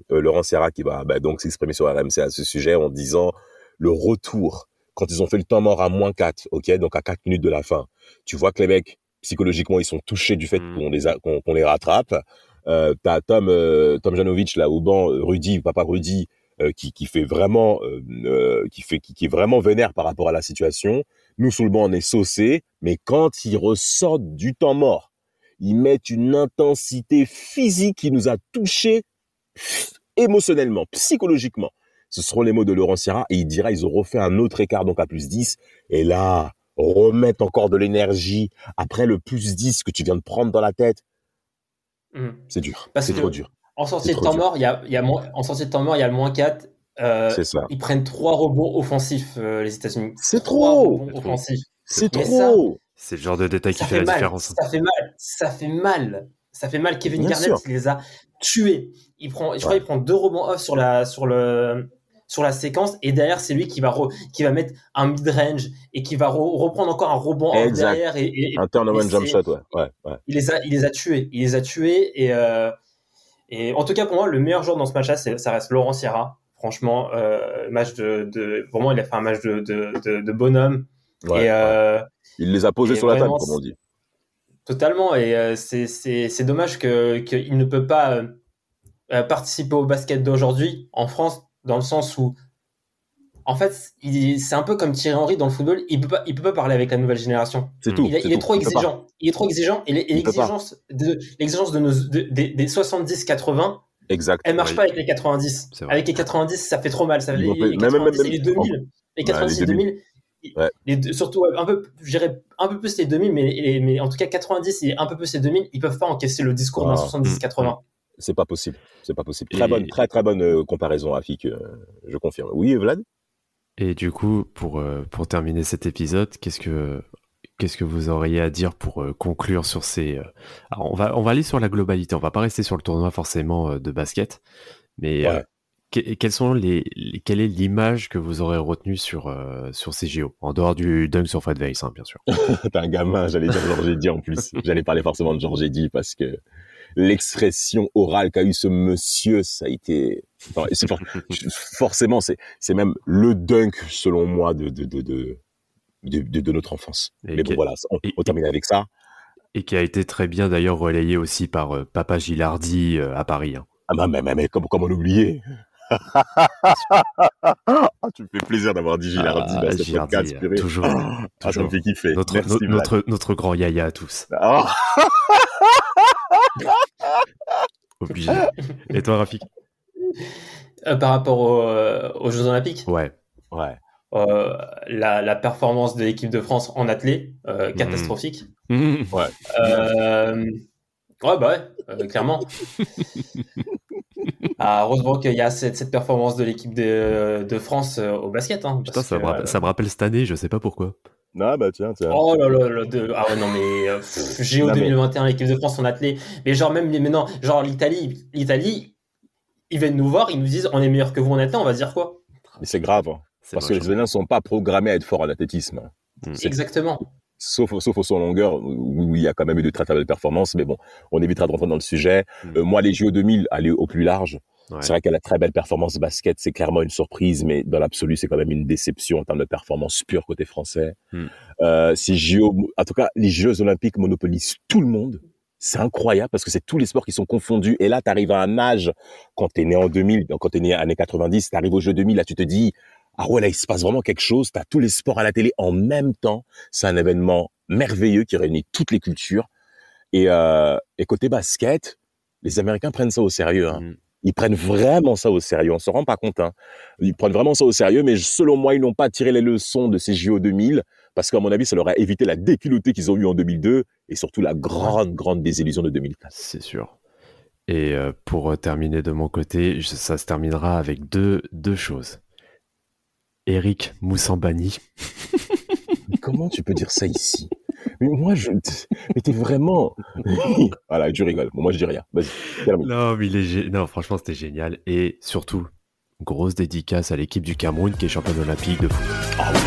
Laurent Serra qui va bah, donc s'exprimer sur RMC à ce sujet en disant le retour, quand ils ont fait le temps mort à moins 4, ok, donc à 4 minutes de la fin, tu vois que les mecs, psychologiquement, ils sont touchés du fait Mm. qu'on les, qu'on les rattrape. Euh, t'as Tom, euh, Tom Janovic là au banc, euh, Rudy, papa Rudy, euh, qui, qui fait vraiment, euh, euh, qui fait, qui, qui est vraiment vénère par rapport à la situation. Nous sous le banc, on est saucés, mais quand ils ressortent du temps mort, ils mettent une intensité physique qui nous a touchés émotionnellement, psychologiquement. Ce seront les mots de Laurent Sierra et il dira ils ont refait un autre écart donc à plus 10 et là remettre encore de l'énergie après le plus 10 que tu viens de prendre dans la tête, Mm. c'est dur. C'est trop dur. En sortie de temps mort, il y a, il y a moins, en sortie de temps mort, il y a le moins 4. euh, C'est ça. ils prennent 3 rebonds offensifs, euh, les États-Unis. C'est Trois trop. C'est trop. offensifs. C'est Mais trop. C'est le genre de détail qui fait, fait la mal, différence. ça fait mal, ça fait mal, ça fait mal. Kevin Bien Garnett, sûr. il les a tués. Il prend, je crois, Ouais. il prend deux rebonds off sur la, sur le, sur la séquence, et derrière, c'est lui qui va, re- qui va mettre un mid-range et qui va re- reprendre encore un rebond off Exact. derrière. Et, et- Un turnover mais jump shot, ouais. ouais, ouais. il les a, il les a tués, il les a tués, et, euh, et en tout cas pour moi, le meilleur joueur dans ce match-là, ça reste Laurent Sierra. Franchement, euh, match de, de, vraiment, il a fait un match de, de, de, de bonhomme. Ouais, et ouais. euh, Il les a posés sur la table, comme on dit. Totalement, et euh, c'est- dommage que qu'il ne peut pas euh, participer au basket d'aujourd'hui en France, dans le sens où en fait, c'est un peu comme Thierry Henry dans le football. Il peut pas, il peut pas parler avec la nouvelle génération. C'est tout. Il, est- c'est il est tout. trop Il exigeant. Il est trop exigeant. Et l'exigence de, de nos, de- des- des 70-80, Exact. elle marche Oui. pas avec les 90. C'est vrai. Avec les 90, ça fait trop mal. Ça, les, les faire- même- 90 même- et les 2000. Les 90 les et 2000. Ouais. les deux- surtout un peu, je un peu plus les 2000, mais, les- mais en tout cas 90 et un peu plus les 2000, ils peuvent pas encaisser le discours d'un Ah. 70-80. C'est pas possible. C'est pas possible. Et- Très bonne, très très bonne euh, comparaison, Rafik. euh, je confirme. Oui, Vlad? Et du coup, pour, euh, pour terminer cet épisode, qu'est-ce que, qu'est-ce que vous auriez à dire pour euh, conclure sur ces... euh, Alors, on va, on va aller sur la globalité, on va pas rester sur le tournoi forcément de basket, mais Ouais. euh, que- quelles sont les, les- quelle est l'image que vous aurez retenue sur, euh, sur ces JO En dehors du dunk sur Fred Weiss, hein, bien sûr. T'es un gamin, j'allais dire Georges Eddy en plus. J'allais parler forcément de Georges Eddy parce que l'expression orale qu'a eu ce monsieur, ça a été. Enfin, for- forcément, c'est c'est même le dunk selon moi de de de de, de, notre enfance. Et Mais bon voilà, on, termine avec ça. Et qui a été très bien d'ailleurs relayé aussi par euh, Papa Gilardi euh, à Paris. hein. Ah mais mais, mais, mais comment comment l'oublier Ah, Tu me fais plaisir d'avoir dit Gilardi Ah, dans Gilardi, podcast, purée. toujours, Ah, ça me fait kiffer. Notre, Merci, no- Vlad. notre, notre grand yaya à tous. Ah, Obligé. Et toi, Rafik? Euh, par rapport au- euh, aux Jeux Olympiques, Ouais. ouais. euh, la, la performance de l'équipe de France en athlée, Mhm. catastrophique. Mmh. Euh, ouais, bah ouais, clairement. Ah, heureusement qu'il y a cette, cette performance de l'équipe de, de France euh, au basket. Hein, Putain, parce ça, que, me rappelle, euh, ça me rappelle cette année, je sais pas pourquoi. Ah bah tiens, tiens. Oh là là là, de... ah ouais non mais euh, mais- 2021 l'équipe de France en athlée mais genre même les maintenant genre l'Italie l'Italie ils viennent nous voir ils nous disent on est meilleur que vous en athlée on va dire quoi? Mais c'est grave. hein. Parce que les. Italiens ne sont pas programmés à être forts en athlétisme. Mm. C'est- exactement Sauf, sauf au en longueur, où il y a quand même eu de très très belles performances. Mais bon, on évitera de rentrer dans le sujet. Mm. Euh, moi, les JO 2000, aller au plus large. Ouais. C'est vrai qu'elle a très belle performance basket, c'est clairement une surprise, mais dans l'absolu, c'est quand même une déception en termes de performance pure côté français. Mm. Euh, ces JO, en tout cas, les Jeux olympiques monopolisent tout le monde. C'est incroyable parce que c'est tous les sports qui sont confondus. Et là, tu arrives à un âge, quand tu es né en 2000, donc quand tu es né années 90, tu arrives aux Jeux 2000, là, tu te dis, ah ouais, là, il se passe vraiment quelque chose. Tu as tous les sports à la télé en même temps. C'est un événement merveilleux qui réunit toutes les cultures. Et, euh, et côté basket, les Américains prennent ça au sérieux. Hein. Mm. Ils prennent vraiment ça au sérieux. On s'en rend pas compte. Hein. Ils prennent vraiment ça au sérieux, mais selon moi, ils n'ont pas tiré les leçons de ces JO 2000 parce qu'à mon avis, ça leur a évité la déculottée qu'ils ont eue en 2002 et surtout la grande, grande désillusion de 2004. C'est sûr. Et euh, pour euh, terminer de mon côté, ça se terminera avec deux, deux choses. Eric Moussambani. Mais comment tu peux dire ça ici? Mais moi, je. Mais t'es vraiment. voilà, tu rigoles. Bon, moi, je dis rien. Vas-y, termine. Non, mais il est gé- non, franchement, c'était génial. Et surtout, grosse dédicace à l'équipe du Cameroun qui est championne olympique de foot. Ah oui.